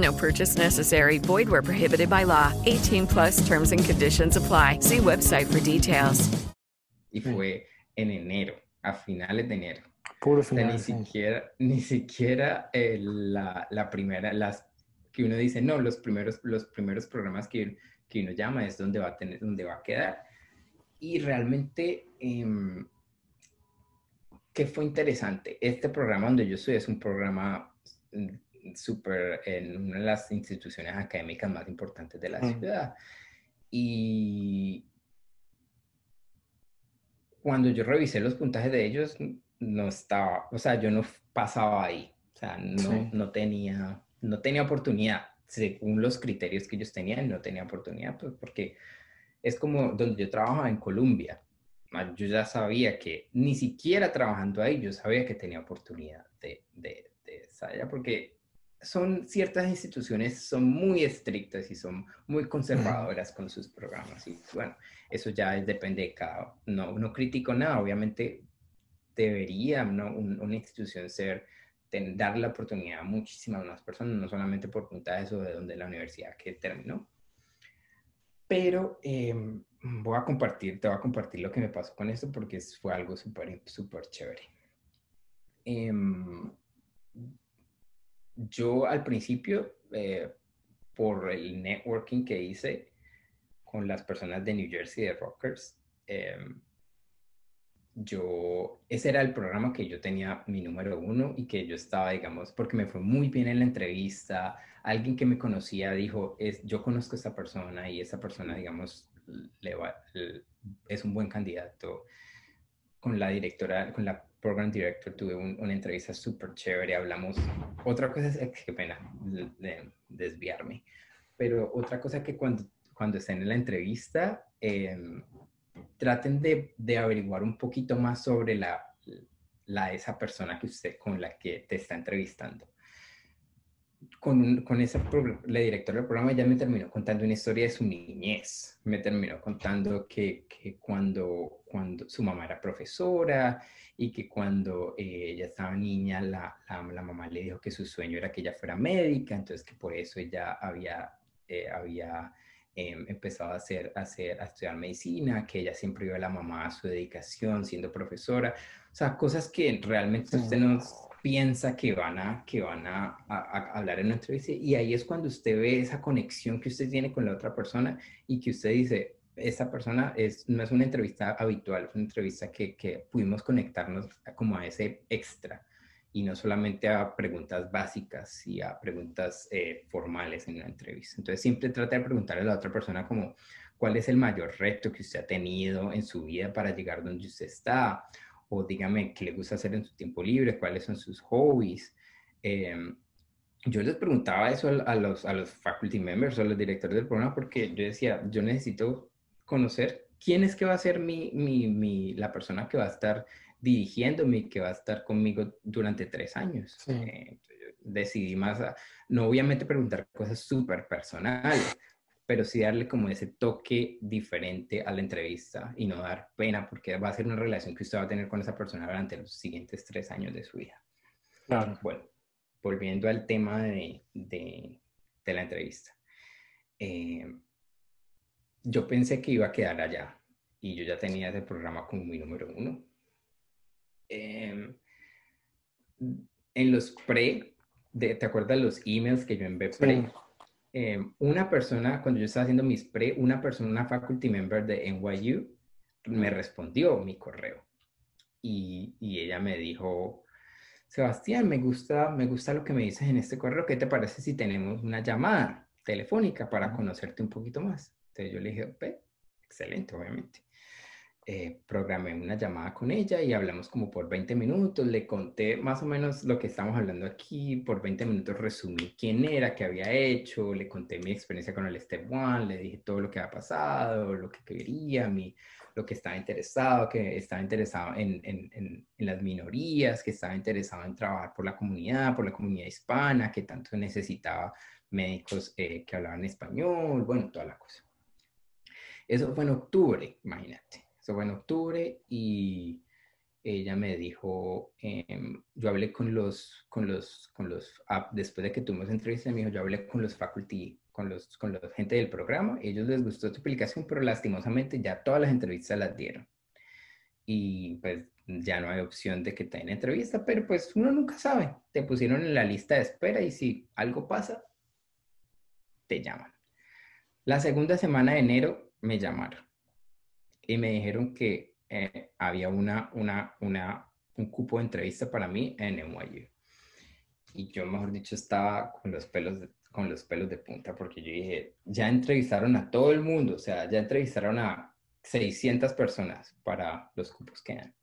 No purchase necessary. Void where prohibited by law. 18 plus terms and conditions apply. See website for details. Y fue en enero, a finales de enero. Puro O sea, final. ni siquiera, ni siquiera eh, la, la primera, las que uno dice, no, los primeros, los primeros programas que, que uno llama es donde va a tener, donde va a quedar. Y realmente, em, que fue interesante. Este programa donde yo estoy es un programa mm, súper en una de las instituciones académicas más importantes de la ciudad. Y cuando yo revisé los puntajes de ellos, no estaba, o sea, yo no pasaba ahí, o sea, no, Sí. no tenía, no tenía oportunidad, según los criterios que ellos tenían, no tenía oportunidad, pues porque es como donde yo trabajaba en Colombia, ah, yo ya sabía que ni siquiera trabajando ahí, yo sabía que tenía oportunidad de, de, de allá, porque son ciertas instituciones son muy estrictas y son muy conservadoras con sus programas y bueno, eso ya depende de cada, no, no critico nada, obviamente debería ¿no? Un- una institución ser, ten- dar la oportunidad a muchísimas más personas, no solamente por puntajes o de donde la universidad que terminó. Pero em, voy a compartir, te voy a compartir lo que me pasó con esto porque fue algo súper, súper chévere. Em, yo al principio, eh, por el networking que hice con las personas de New Jersey, de Rockers, em, yo, ese era el programa que yo tenía mi número uno y que yo estaba, digamos, porque me fue muy bien en la entrevista, alguien que me conocía dijo, es, yo conozco a esta persona y esa persona, digamos, le es un buen candidato. Con la directora, con la program director tuve un- una entrevista súper chévere, hablamos, otra cosa es, qué pena de, de desviarme, pero otra cosa que cuando, cuando estén en la entrevista, em, traten de, de averiguar un poquito más sobre la, la esa persona que usted con la que te está entrevistando. Con, con esa la directora del programa ella me terminó contando una historia de su niñez. Me terminó contando que, que cuando, cuando su mamá era profesora y que cuando eh, ella estaba niña la, la, la mamá le dijo que su sueño era que ella fuera médica, entonces que por eso ella había, eh, había em, empezado a, hacer, a, hacer, a estudiar medicina, que ella siempre iba a la mamá a su dedicación siendo profesora, o sea, cosas que realmente usted no piensa que van a, que van a, hablar en una entrevista y ahí es cuando usted ve esa conexión que usted tiene con la otra persona y que usted dice, esa persona es, no es una entrevista habitual, es una entrevista que, que pudimos conectarnos como a ese extra y no solamente a preguntas básicas y a preguntas eh, formales en una entrevista. Entonces siempre trata de preguntarle a la otra persona como cuál es el mayor reto que usted ha tenido en su vida para llegar donde usted está, o dígame qué le gusta hacer en su tiempo libre, cuáles son sus hobbies. Em, yo les preguntaba eso a, a los, a los faculty members o a los directores del programa porque yo decía, yo necesito conocer quién es que va a ser mi, mi, mi- la persona que va a estar dirigiéndome y que va a estar conmigo durante tres años. Eh, yo decidí más, a- no obviamente preguntar cosas súper personales, pero sí darle como ese toque diferente a la entrevista y no dar pena porque va a ser una relación que usted va a tener con esa persona durante los siguientes tres años de su vida. Claro. Bueno, volviendo al tema de, de- de la entrevista. Eh, yo pensé que iba a quedar allá y yo ya tenía ese programa como mi número uno. em, en los pre, de, ¿te acuerdas los emails que yo envié pre? Em, una persona, cuando yo estaba haciendo mis pre, una persona, una faculty member de NYU, me respondió mi correo. Y, y ella me dijo, Sebastián, me gusta, me gusta lo que me dices en este correo. ¿Qué te parece si tenemos una llamada telefónica para conocerte un poquito más? Entonces yo le dije, excelente, obviamente. Eh, programé una llamada con ella y hablamos como por 20 minutos. Le conté más o menos lo que estamos hablando aquí. Por 20 minutos resumí quién era, qué había hecho. Le conté mi experiencia con el Step One. Le dije todo lo que ha pasado, lo que quería, mi, lo que estaba interesado, que estaba interesado en, en, en, las minorías, que estaba interesado en trabajar por la comunidad, por la comunidad hispana, que tanto necesitaba médicos eh, que hablaban español, bueno, toda la cosa. Eso fue en octubre, imagínate. Eso fue en octubre y ella me dijo, em, yo hablé con los, con los, con los, después de que tuvimos entrevista, me dijo, yo hablé con los faculty, con los, con la gente del programa, ellos les gustó tu aplicación, pero lastimosamente ya todas las entrevistas las dieron. Y pues ya no hay opción de que te den entrevista, pero pues uno nunca sabe. Te pusieron en la lista de espera y si algo pasa, te llaman. La segunda semana de enero me llamaron y me dijeron que eh, había una, una, una, un cupo de entrevista para mí en NYU. Y yo, mejor dicho, estaba con los pelos de, con los pelos de punta porque yo dije, ya entrevistaron a todo el mundo, o sea, ya entrevistaron a 600 personas para los cupos que dan.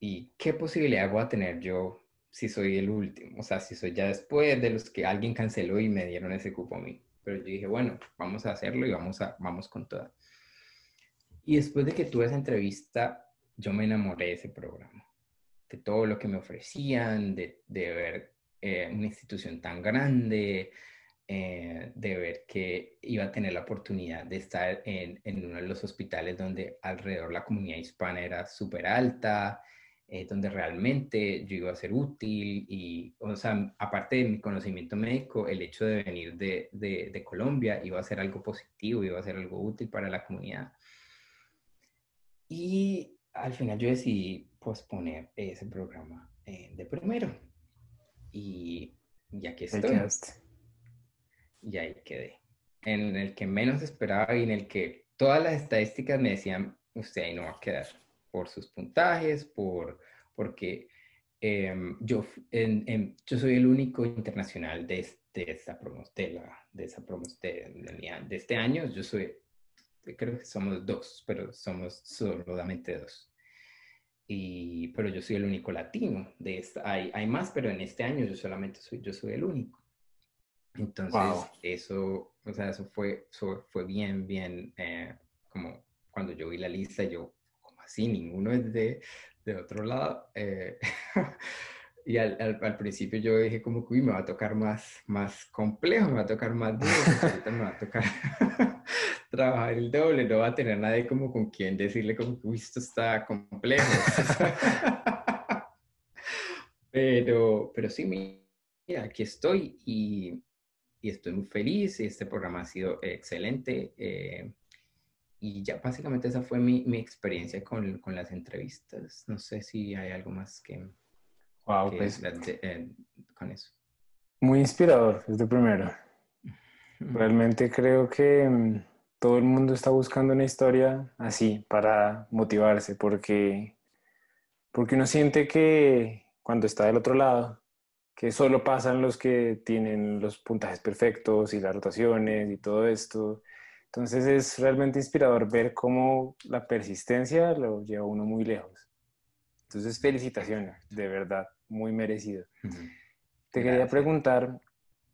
¿Y qué posibilidad voy a tener yo si soy el último? O sea, si soy ya después de los que alguien canceló y me dieron ese cupo a mí. Pero yo dije, bueno, vamos a hacerlo y vamos, a, vamos con toda. Y después de que tuve esa entrevista, yo me enamoré de ese programa, de todo lo que me ofrecían, de, de ver eh, una institución tan grande, eh, de ver que iba a tener la oportunidad de estar en, en uno de los hospitales donde alrededor la comunidad hispana era súper alta, eh, donde realmente yo iba a ser útil y, o sea, aparte de mi conocimiento médico, el hecho de venir de, de, de Colombia iba a ser algo positivo, iba a ser algo útil para la comunidad. Y al final yo decidí posponer ese programa eh, de primero. Y ya que estoy. Y ahí quedé. En el que menos esperaba y en el que todas las estadísticas me decían, usted ahí no va a quedar por sus puntajes, por, porque em, yo, en, yo soy el único internacional de, de esta promo, de, la, de esa promo, de, de este año. Yo soy creo que somos dos, pero somos solamente dos. Y, pero yo soy el único latino de esta. Hay, hay más, pero en este año yo solamente soy, yo soy el único. Entonces, eso, o sea, eso fue, fue bien, bien, eh, como cuando yo vi la lista, yo, como así, ninguno es de, de otro lado. Eh, y al, al, principio yo dije como que, uy, me va a tocar más, más complejo, me va a tocar más duro, me va a tocar trabajar el doble, no va a tener nadie como con quien decirle como que esto está complejo. pero, pero sí, mira, aquí estoy y, y, estoy muy feliz. Este programa ha sido excelente. Eh, y ya básicamente esa fue mi, mi experiencia con, con, las entrevistas. No sé si hay algo más que... Wow, pues, eh, con eso. Muy inspirador, desde primero. Realmente creo que mm, todo el mundo está buscando una historia así para motivarse, porque, porque uno siente que cuando está del otro lado, que solo pasan los que tienen los puntajes perfectos y las rotaciones y todo esto. Entonces es realmente inspirador ver cómo la persistencia lo lleva uno muy lejos. Entonces felicitaciones, de verdad, muy merecido. Te quería preguntar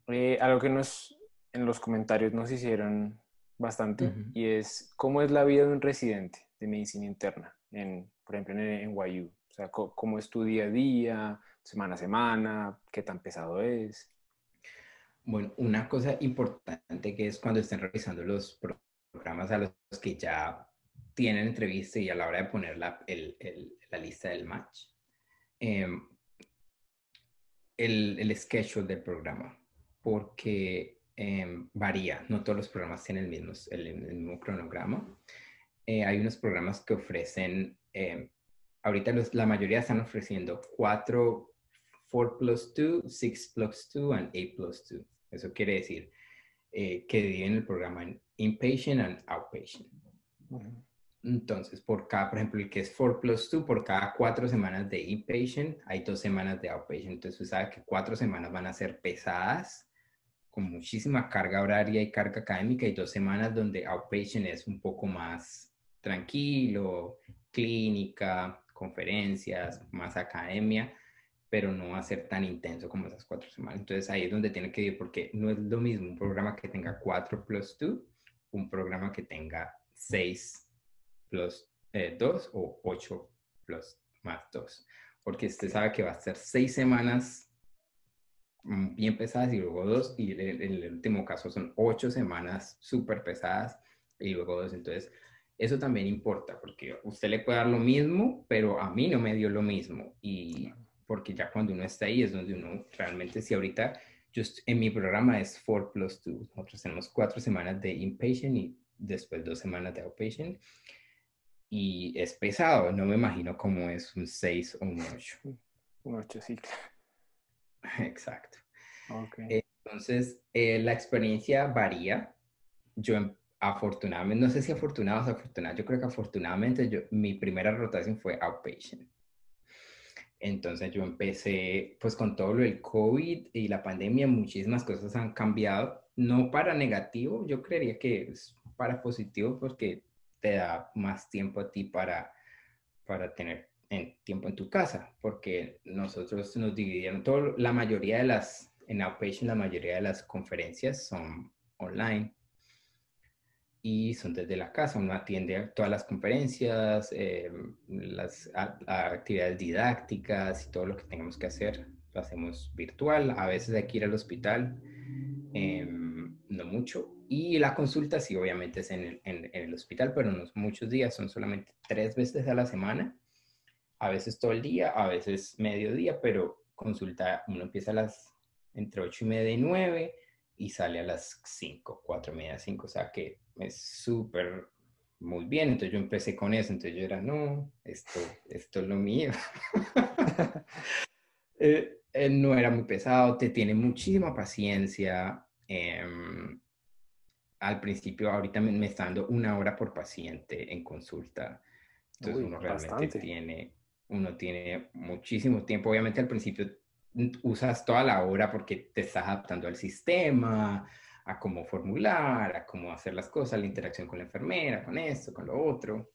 eh, algo que nos en los comentarios nos hicieron bastante y es cómo es la vida de un residente de medicina interna, en, por ejemplo en, NYU. O sea, cómo es tu día a día, semana a semana, qué tan pesado es. Bueno, una cosa importante que es cuando estén revisando los programas a los que ya tienen entrevista y a la hora de poner la, el, el, la lista del match, em, el, el schedule del programa, porque Em, varía, no todos los programas tienen el mismo, el, mismo cronograma. Eh, hay unos programas que ofrecen em, ahorita los, la mayoría están ofreciendo 4, 4 plus 2, 6 plus 2 and 8 plus 2. Eso quiere decir eh, que dividen el programa en inpatient and outpatient. Entonces, por cada, por ejemplo, el que es 4 plus 2, por cada cuatro semanas de inpatient, hay dos semanas de outpatient. Entonces, usted sabe que cuatro semanas van a ser pesadas, con muchísima carga horaria y carga académica, y dos semanas donde outpatient es un poco más tranquilo, clínica, conferencias, más academia, pero no va a ser tan intenso como esas cuatro semanas. Entonces ahí es donde tiene que ir, porque no es lo mismo un programa que tenga 4 plus 2, un programa que tenga 6 plus 2 eh, o 8 plus más 2. Porque usted sabe que va a ser 6 semanas bien pesadas y luego 2, y en el, último caso son 8 semanas súper pesadas y luego 2. Entonces, eso también importa, porque usted le puede dar lo mismo, pero a mí no me dio lo mismo. Y porque ya cuando uno está ahí es donde uno realmente, si ahorita, just, en mi programa es 4 plus 2, nosotros tenemos 4 semanas de inpatient y después 2 semanas de outpatient y es pesado. No me imagino cómo es un 6 o un 8. Un 8, sí. Exacto. Okay. Entonces, eh, la experiencia varía. Yo, em, afortunadamente, no sé si afortunado o desafortunado, yo creo que afortunadamente yo, mi primera rotación fue outpatient. Entonces yo empecé, pues con todo lo del COVID y la pandemia, muchísimas cosas han cambiado, no para negativo, yo creería que es para positivo porque te da más tiempo a ti para, para tener en, tiempo en tu casa, porque nosotros nos dividieron, todo, la mayoría de las, en Outpatient, la mayoría de las conferencias son online y son desde la casa. Uno atiende todas las conferencias, eh, las actividades didácticas y todo lo que tengamos que hacer. Lo hacemos virtual, a veces hay que ir al hospital, em, no mucho, y la consulta sí, obviamente es en el, hospital, pero no muchos días, son solamente tres veces a la semana, a veces todo el día, a veces mediodía, pero consulta, uno empieza a las entre ocho y media y nueve y sale a las cinco, cuatro y media, cinco, o sea que es súper muy bien, entonces yo empecé con eso, entonces yo era, no, esto, esto es lo mío. Eh, eh, no era muy pesado, te tiene muchísima paciencia. Eh, al principio, ahorita me, está dando una hora por paciente en consulta. Entonces uno realmente tiene, uno tiene muchísimo tiempo. Obviamente al principio usas toda la hora porque te estás adaptando al sistema, a cómo formular, a cómo hacer las cosas, la interacción con la enfermera, con esto, con lo otro.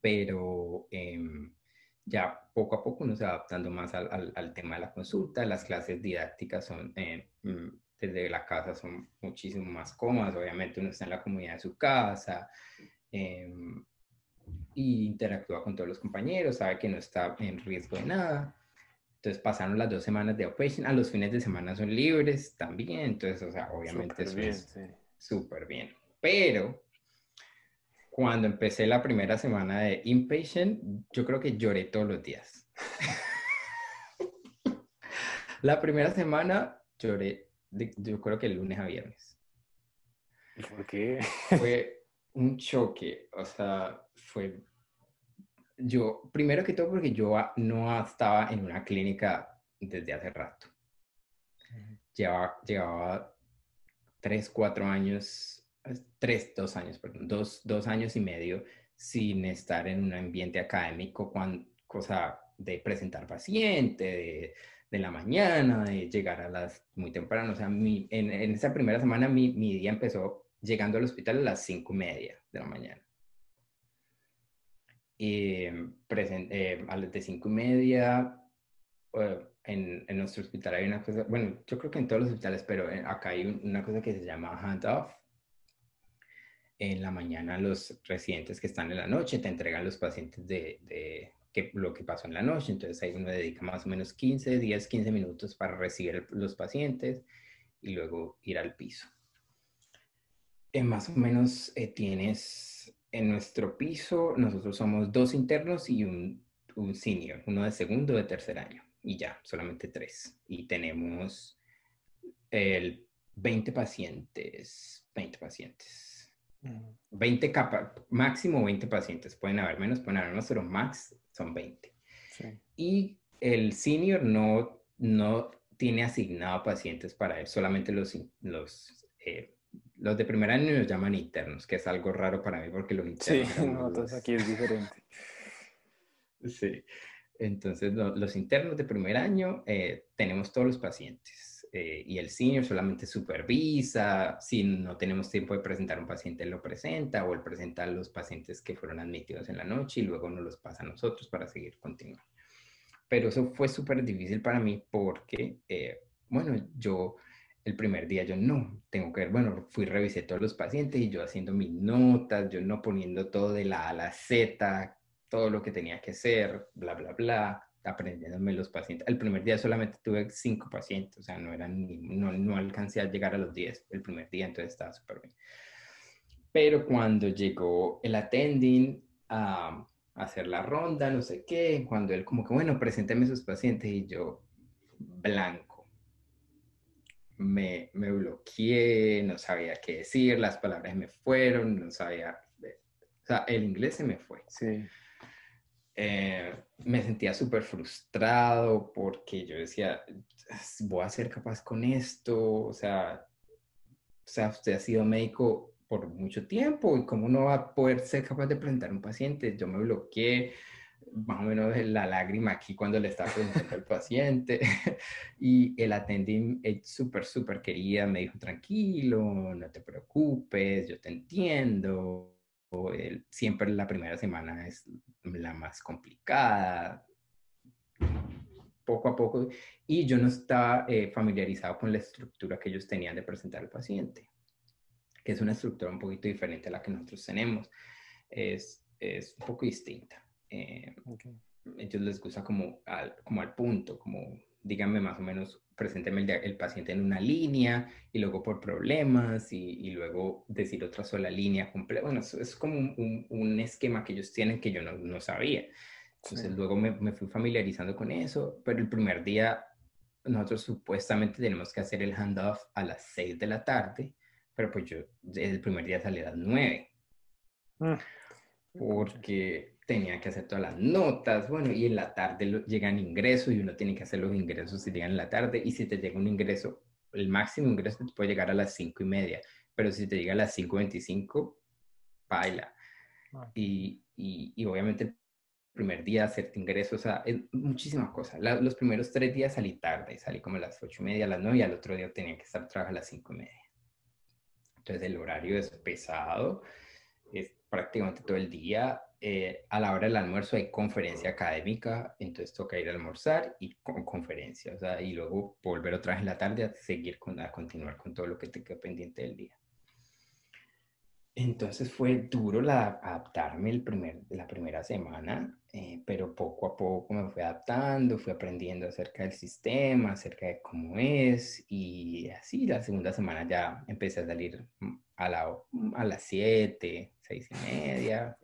Pero em, ya poco a poco uno se va adaptando más al, al, tema de la consulta. Las clases didácticas son eh, mm, desde la casa son muchísimo más cómodas. Obviamente uno está en la comunidad de su casa eh, y interactúa con todos los compañeros, sabe que no está en riesgo de nada. Entonces pasaron las dos semanas de outpatient, a los fines de semana son libres también, entonces, o sea, obviamente eso es súper bien. Pero cuando empecé la primera semana de inpatient, yo creo que lloré todos los días. la primera semana lloré yo creo que el lunes a viernes. ¿Por qué? Fue un choque, o sea, fue... Yo, primero que todo porque yo no estaba en una clínica desde hace rato. Llevaba, llevaba tres, cuatro años, tres, dos años, perdón, dos, dos años y medio sin estar en un ambiente académico, cuando, cosa de presentar paciente, de de la mañana, de llegar a las muy temprano. O sea, mi, en, en, esa primera semana mi, mi, día empezó llegando al hospital a las cinco y media de la mañana. Y eh, a las de cinco y media, eh, en, en, nuestro hospital hay una cosa, bueno, yo creo que en todos los hospitales, pero eh, acá hay una cosa que se llama handoff. En la mañana los residentes que están en la noche te entregan los pacientes de, de lo que pasó en la noche. Entonces ahí uno dedica más o menos 15, 10, 15 minutos para recibir los pacientes y luego ir al piso. Eh, más o menos eh, tienes en nuestro piso, nosotros somos dos internos y un, un senior, uno de segundo de tercer año. Y ya, solamente tres. Y tenemos el 20 pacientes, 20 pacientes. 20 capas, máximo 20 pacientes. Pueden haber menos, pueden haber más, pero max son 20. Y el senior no, no tiene asignado pacientes para él, solamente los, los, eh, los de primer año los llaman internos, que es algo raro para mí porque los internos... Sí, nosotros aquí es diferente. sí, entonces los internos de primer año eh, tenemos todos los pacientes eh, y el senior solamente supervisa, si no tenemos tiempo de presentar un paciente, él lo presenta o él presenta a los pacientes que fueron admitidos en la noche y luego nos los pasa a nosotros para seguir continuando. Pero eso fue súper difícil para mí porque, eh, bueno, yo el primer día yo no, tengo que ver, bueno, fui, revisé todos los pacientes y yo haciendo mis notas, yo no poniendo todo de la A a la Z, todo lo que tenía que hacer, bla, bla, bla, aprendiéndome los pacientes. El primer día solamente tuve cinco pacientes, o sea, no, eran, no, no alcancé a llegar a los 10 el primer día, entonces estaba súper bien. Pero cuando llegó el attending a hacer la ronda, no sé qué, cuando él como que, bueno, presénteme sus pacientes y yo, blanco. Me, me bloqueé, no sabía qué decir, las palabras me fueron, no sabía, o sea, el inglés se me fue. Sí. Eh, me sentía súper frustrado porque yo decía, voy a ser capaz con esto, o sea, o sea, usted ha sido médico por mucho tiempo y cómo no va a poder ser capaz de presentar un paciente. Yo me bloqueé más o menos la lágrima aquí cuando le estaba presentando al paciente y el attending es súper, súper querida, me dijo tranquilo, no te preocupes, yo te entiendo. siempre la primera semana es la más complicada, poco a poco, y yo no estaba eh, familiarizado con la estructura que ellos tenían de presentar al paciente que es una estructura un poquito diferente a la que nosotros tenemos. Es, es un poco distinta. Eh, Ellos les gusta como al, como al punto, como díganme más o menos, presénteme el, el, paciente en una línea y luego por problemas y, y luego decir otra sola línea completa. Bueno, es, es como un, un, esquema que ellos tienen que yo no, no sabía. Entonces luego me, me, fui familiarizando con eso, pero el primer día nosotros supuestamente tenemos que hacer el handoff a las 6 de la tarde pero pues yo el primer día salí a las 9. Ah, porque tenía que hacer todas las notas, bueno, y en la tarde llegan ingresos y uno tiene que hacer los ingresos si llegan en la tarde, y si te llega un ingreso, el máximo ingreso te puede llegar a las 5 y media, pero si te llega a las 5.25, baila. Ah. Y, y, y, obviamente el primer día hacerte ingresos, o sea, es muchísimas cosas. los primeros tres días salí tarde, salí como a las 8 y media, a las 9, y al otro día tenía que estar trabajando a las 5 y media. Entonces el horario es pesado, es prácticamente todo el día. Eh, a la hora del almuerzo hay conferencia académica, entonces toca ir a almorzar y con conferencia, o sea, y luego volver otra vez en la tarde a seguir con, a continuar con todo lo que te quedó pendiente del día. Entonces fue duro la, adaptarme el primer, la primera semana, eh, pero poco a poco me fui adaptando, fui aprendiendo acerca del sistema, acerca de cómo es, y así la segunda semana ya empecé a salir a, la, a las 7, 6 y media.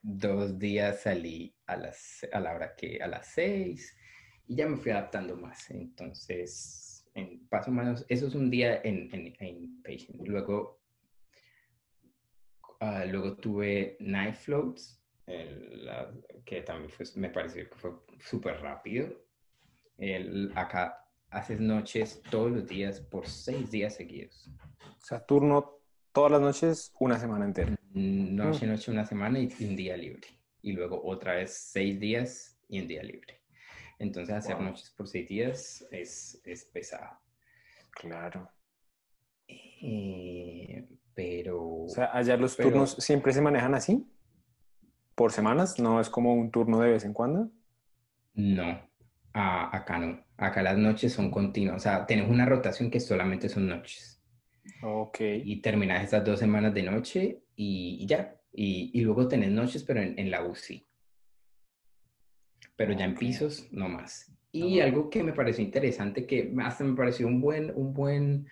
Dos días salí a, las, a la hora que a las 6 y ya me fui adaptando más. Entonces, en, paso menos, eso es un día en, en, en patient. Luego Uh, luego tuve Night Floats, el, la, que también fue, me pareció que fue súper rápido. El, acá haces noches todos los días por seis días seguidos. O sea, turno todas las noches, una semana entera. Mm, noche, mm. noche, una semana y, un día libre. Y luego otra vez seis días y un día libre. Entonces hacer noches por seis días es, es pesado. Claro. Eh, pero... O sea, allá los turnos siempre se manejan así, por semanas, no es como un turno de vez en cuando. No, acá no. Acá las noches son continuas. O sea, tienes una rotación que solamente son noches. Ok. Y terminas estas dos semanas de noche y, ya. Y, y, luego tenés noches, pero en, en la UCI. Pero ya en pisos, no más. Y algo que me pareció interesante, que hasta me pareció un buen, un buen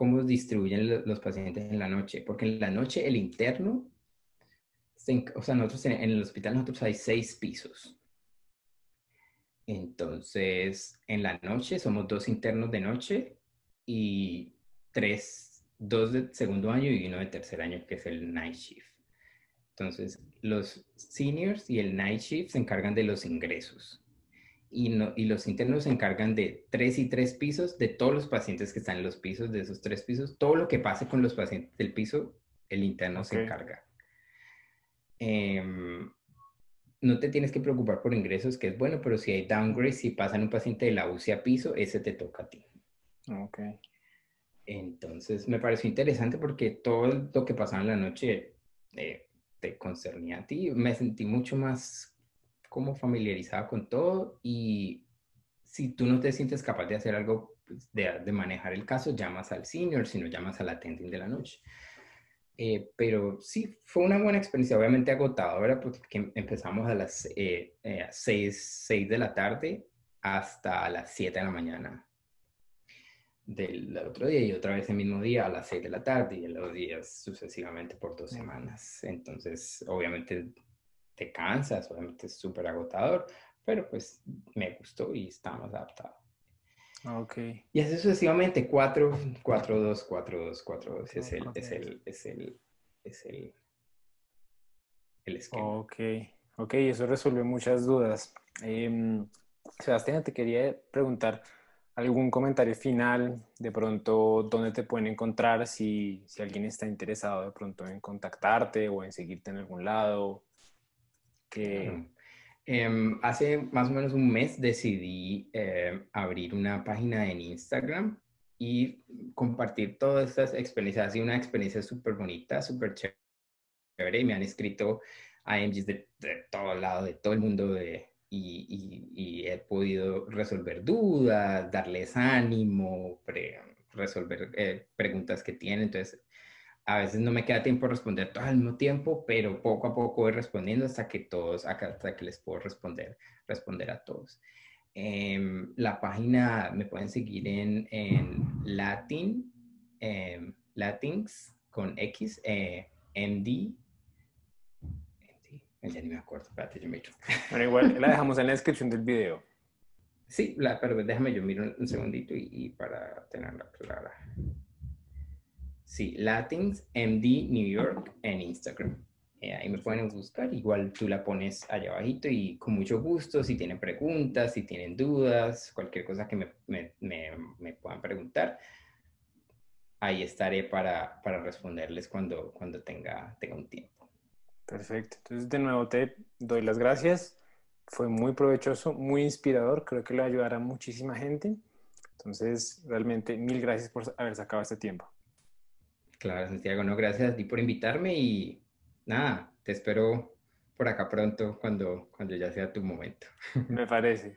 cómo distribuyen los pacientes en la noche, porque en la noche el interno, o sea, nosotros en, el hospital nosotros hay seis pisos. Entonces, en la noche somos dos internos de noche y tres, dos de segundo año y uno de tercer año, que es el night shift. Entonces, los seniors y el night shift se encargan de los ingresos. Y, no, y los internos se encargan de tres y tres pisos, de todos los pacientes que están en los pisos, de esos tres pisos. Todo lo que pase con los pacientes del piso, el interno se encarga. Em, no te tienes que preocupar por ingresos, que es bueno, pero si hay downgrade, si pasan un paciente de la UCI a piso, ese te toca a ti. Ok. Entonces, me pareció interesante porque todo lo que pasaba en la noche eh, te concernía a ti. Me sentí mucho más como familiarizado con todo y si tú no te sientes capaz de hacer algo, pues, de, de manejar el caso, llamas al senior, si no llamas al attending de la noche. Eh, pero sí, fue una buena experiencia, obviamente agotadora, porque empezamos a las 6, eh, eh, de la tarde hasta las 7 de la mañana del, otro día y otra vez el mismo día a las 6 de la tarde y los días sucesivamente por dos semanas. Entonces, obviamente te cansas, obviamente es súper agotador, pero pues me gustó y estamos adaptados. Ok. Y así sucesivamente, 4, 4, 2, 4, 2, 4, 2, es el, es el, es el, es el, el esquema. Ok, ok, eso resuelve muchas dudas. Eh, Sebastián, te quería preguntar algún comentario final, de pronto, dónde te pueden encontrar si, si alguien está interesado de pronto en contactarte o en seguirte en algún lado. Que... Eh, hace más o menos un mes decidí eh, abrir una página en Instagram y compartir todas estas experiencias. Ha sido una experiencia súper bonita, súper chévere. Y me han escrito IMGs de, de todo lado, de todo el mundo, y, he podido resolver dudas, darles ánimo, resolver eh, preguntas que tienen. Entonces, a veces no me queda tiempo de responder todo al mismo tiempo, pero poco a poco voy respondiendo hasta que todos, hasta que les puedo responder, responder a todos. Eh, la página me pueden seguir en, en Latin, eh, Latins con X, eh, MD. Ya ni me acuerdo, espérate, yo me Bueno, igual la dejamos en la descripción del video. Sí, la, pero déjame yo miro un, segundito y, y para tenerla clara. Sí, Latins MD New York en Instagram. Eh, ahí me pueden buscar, igual tú la pones allá abajito y con mucho gusto, si tienen preguntas, si tienen dudas, cualquier cosa que me, me, me, puedan preguntar, ahí estaré para, para, responderles cuando, cuando tenga, tenga un tiempo. Perfecto, entonces de nuevo te doy las gracias, fue muy provechoso, muy inspirador, creo que le ayudará a muchísima gente, entonces realmente mil gracias por haber sacado este tiempo. Claro, Santiago, no, gracias a ti por invitarme y nada, te espero por acá pronto cuando, cuando ya sea tu momento. Me parece.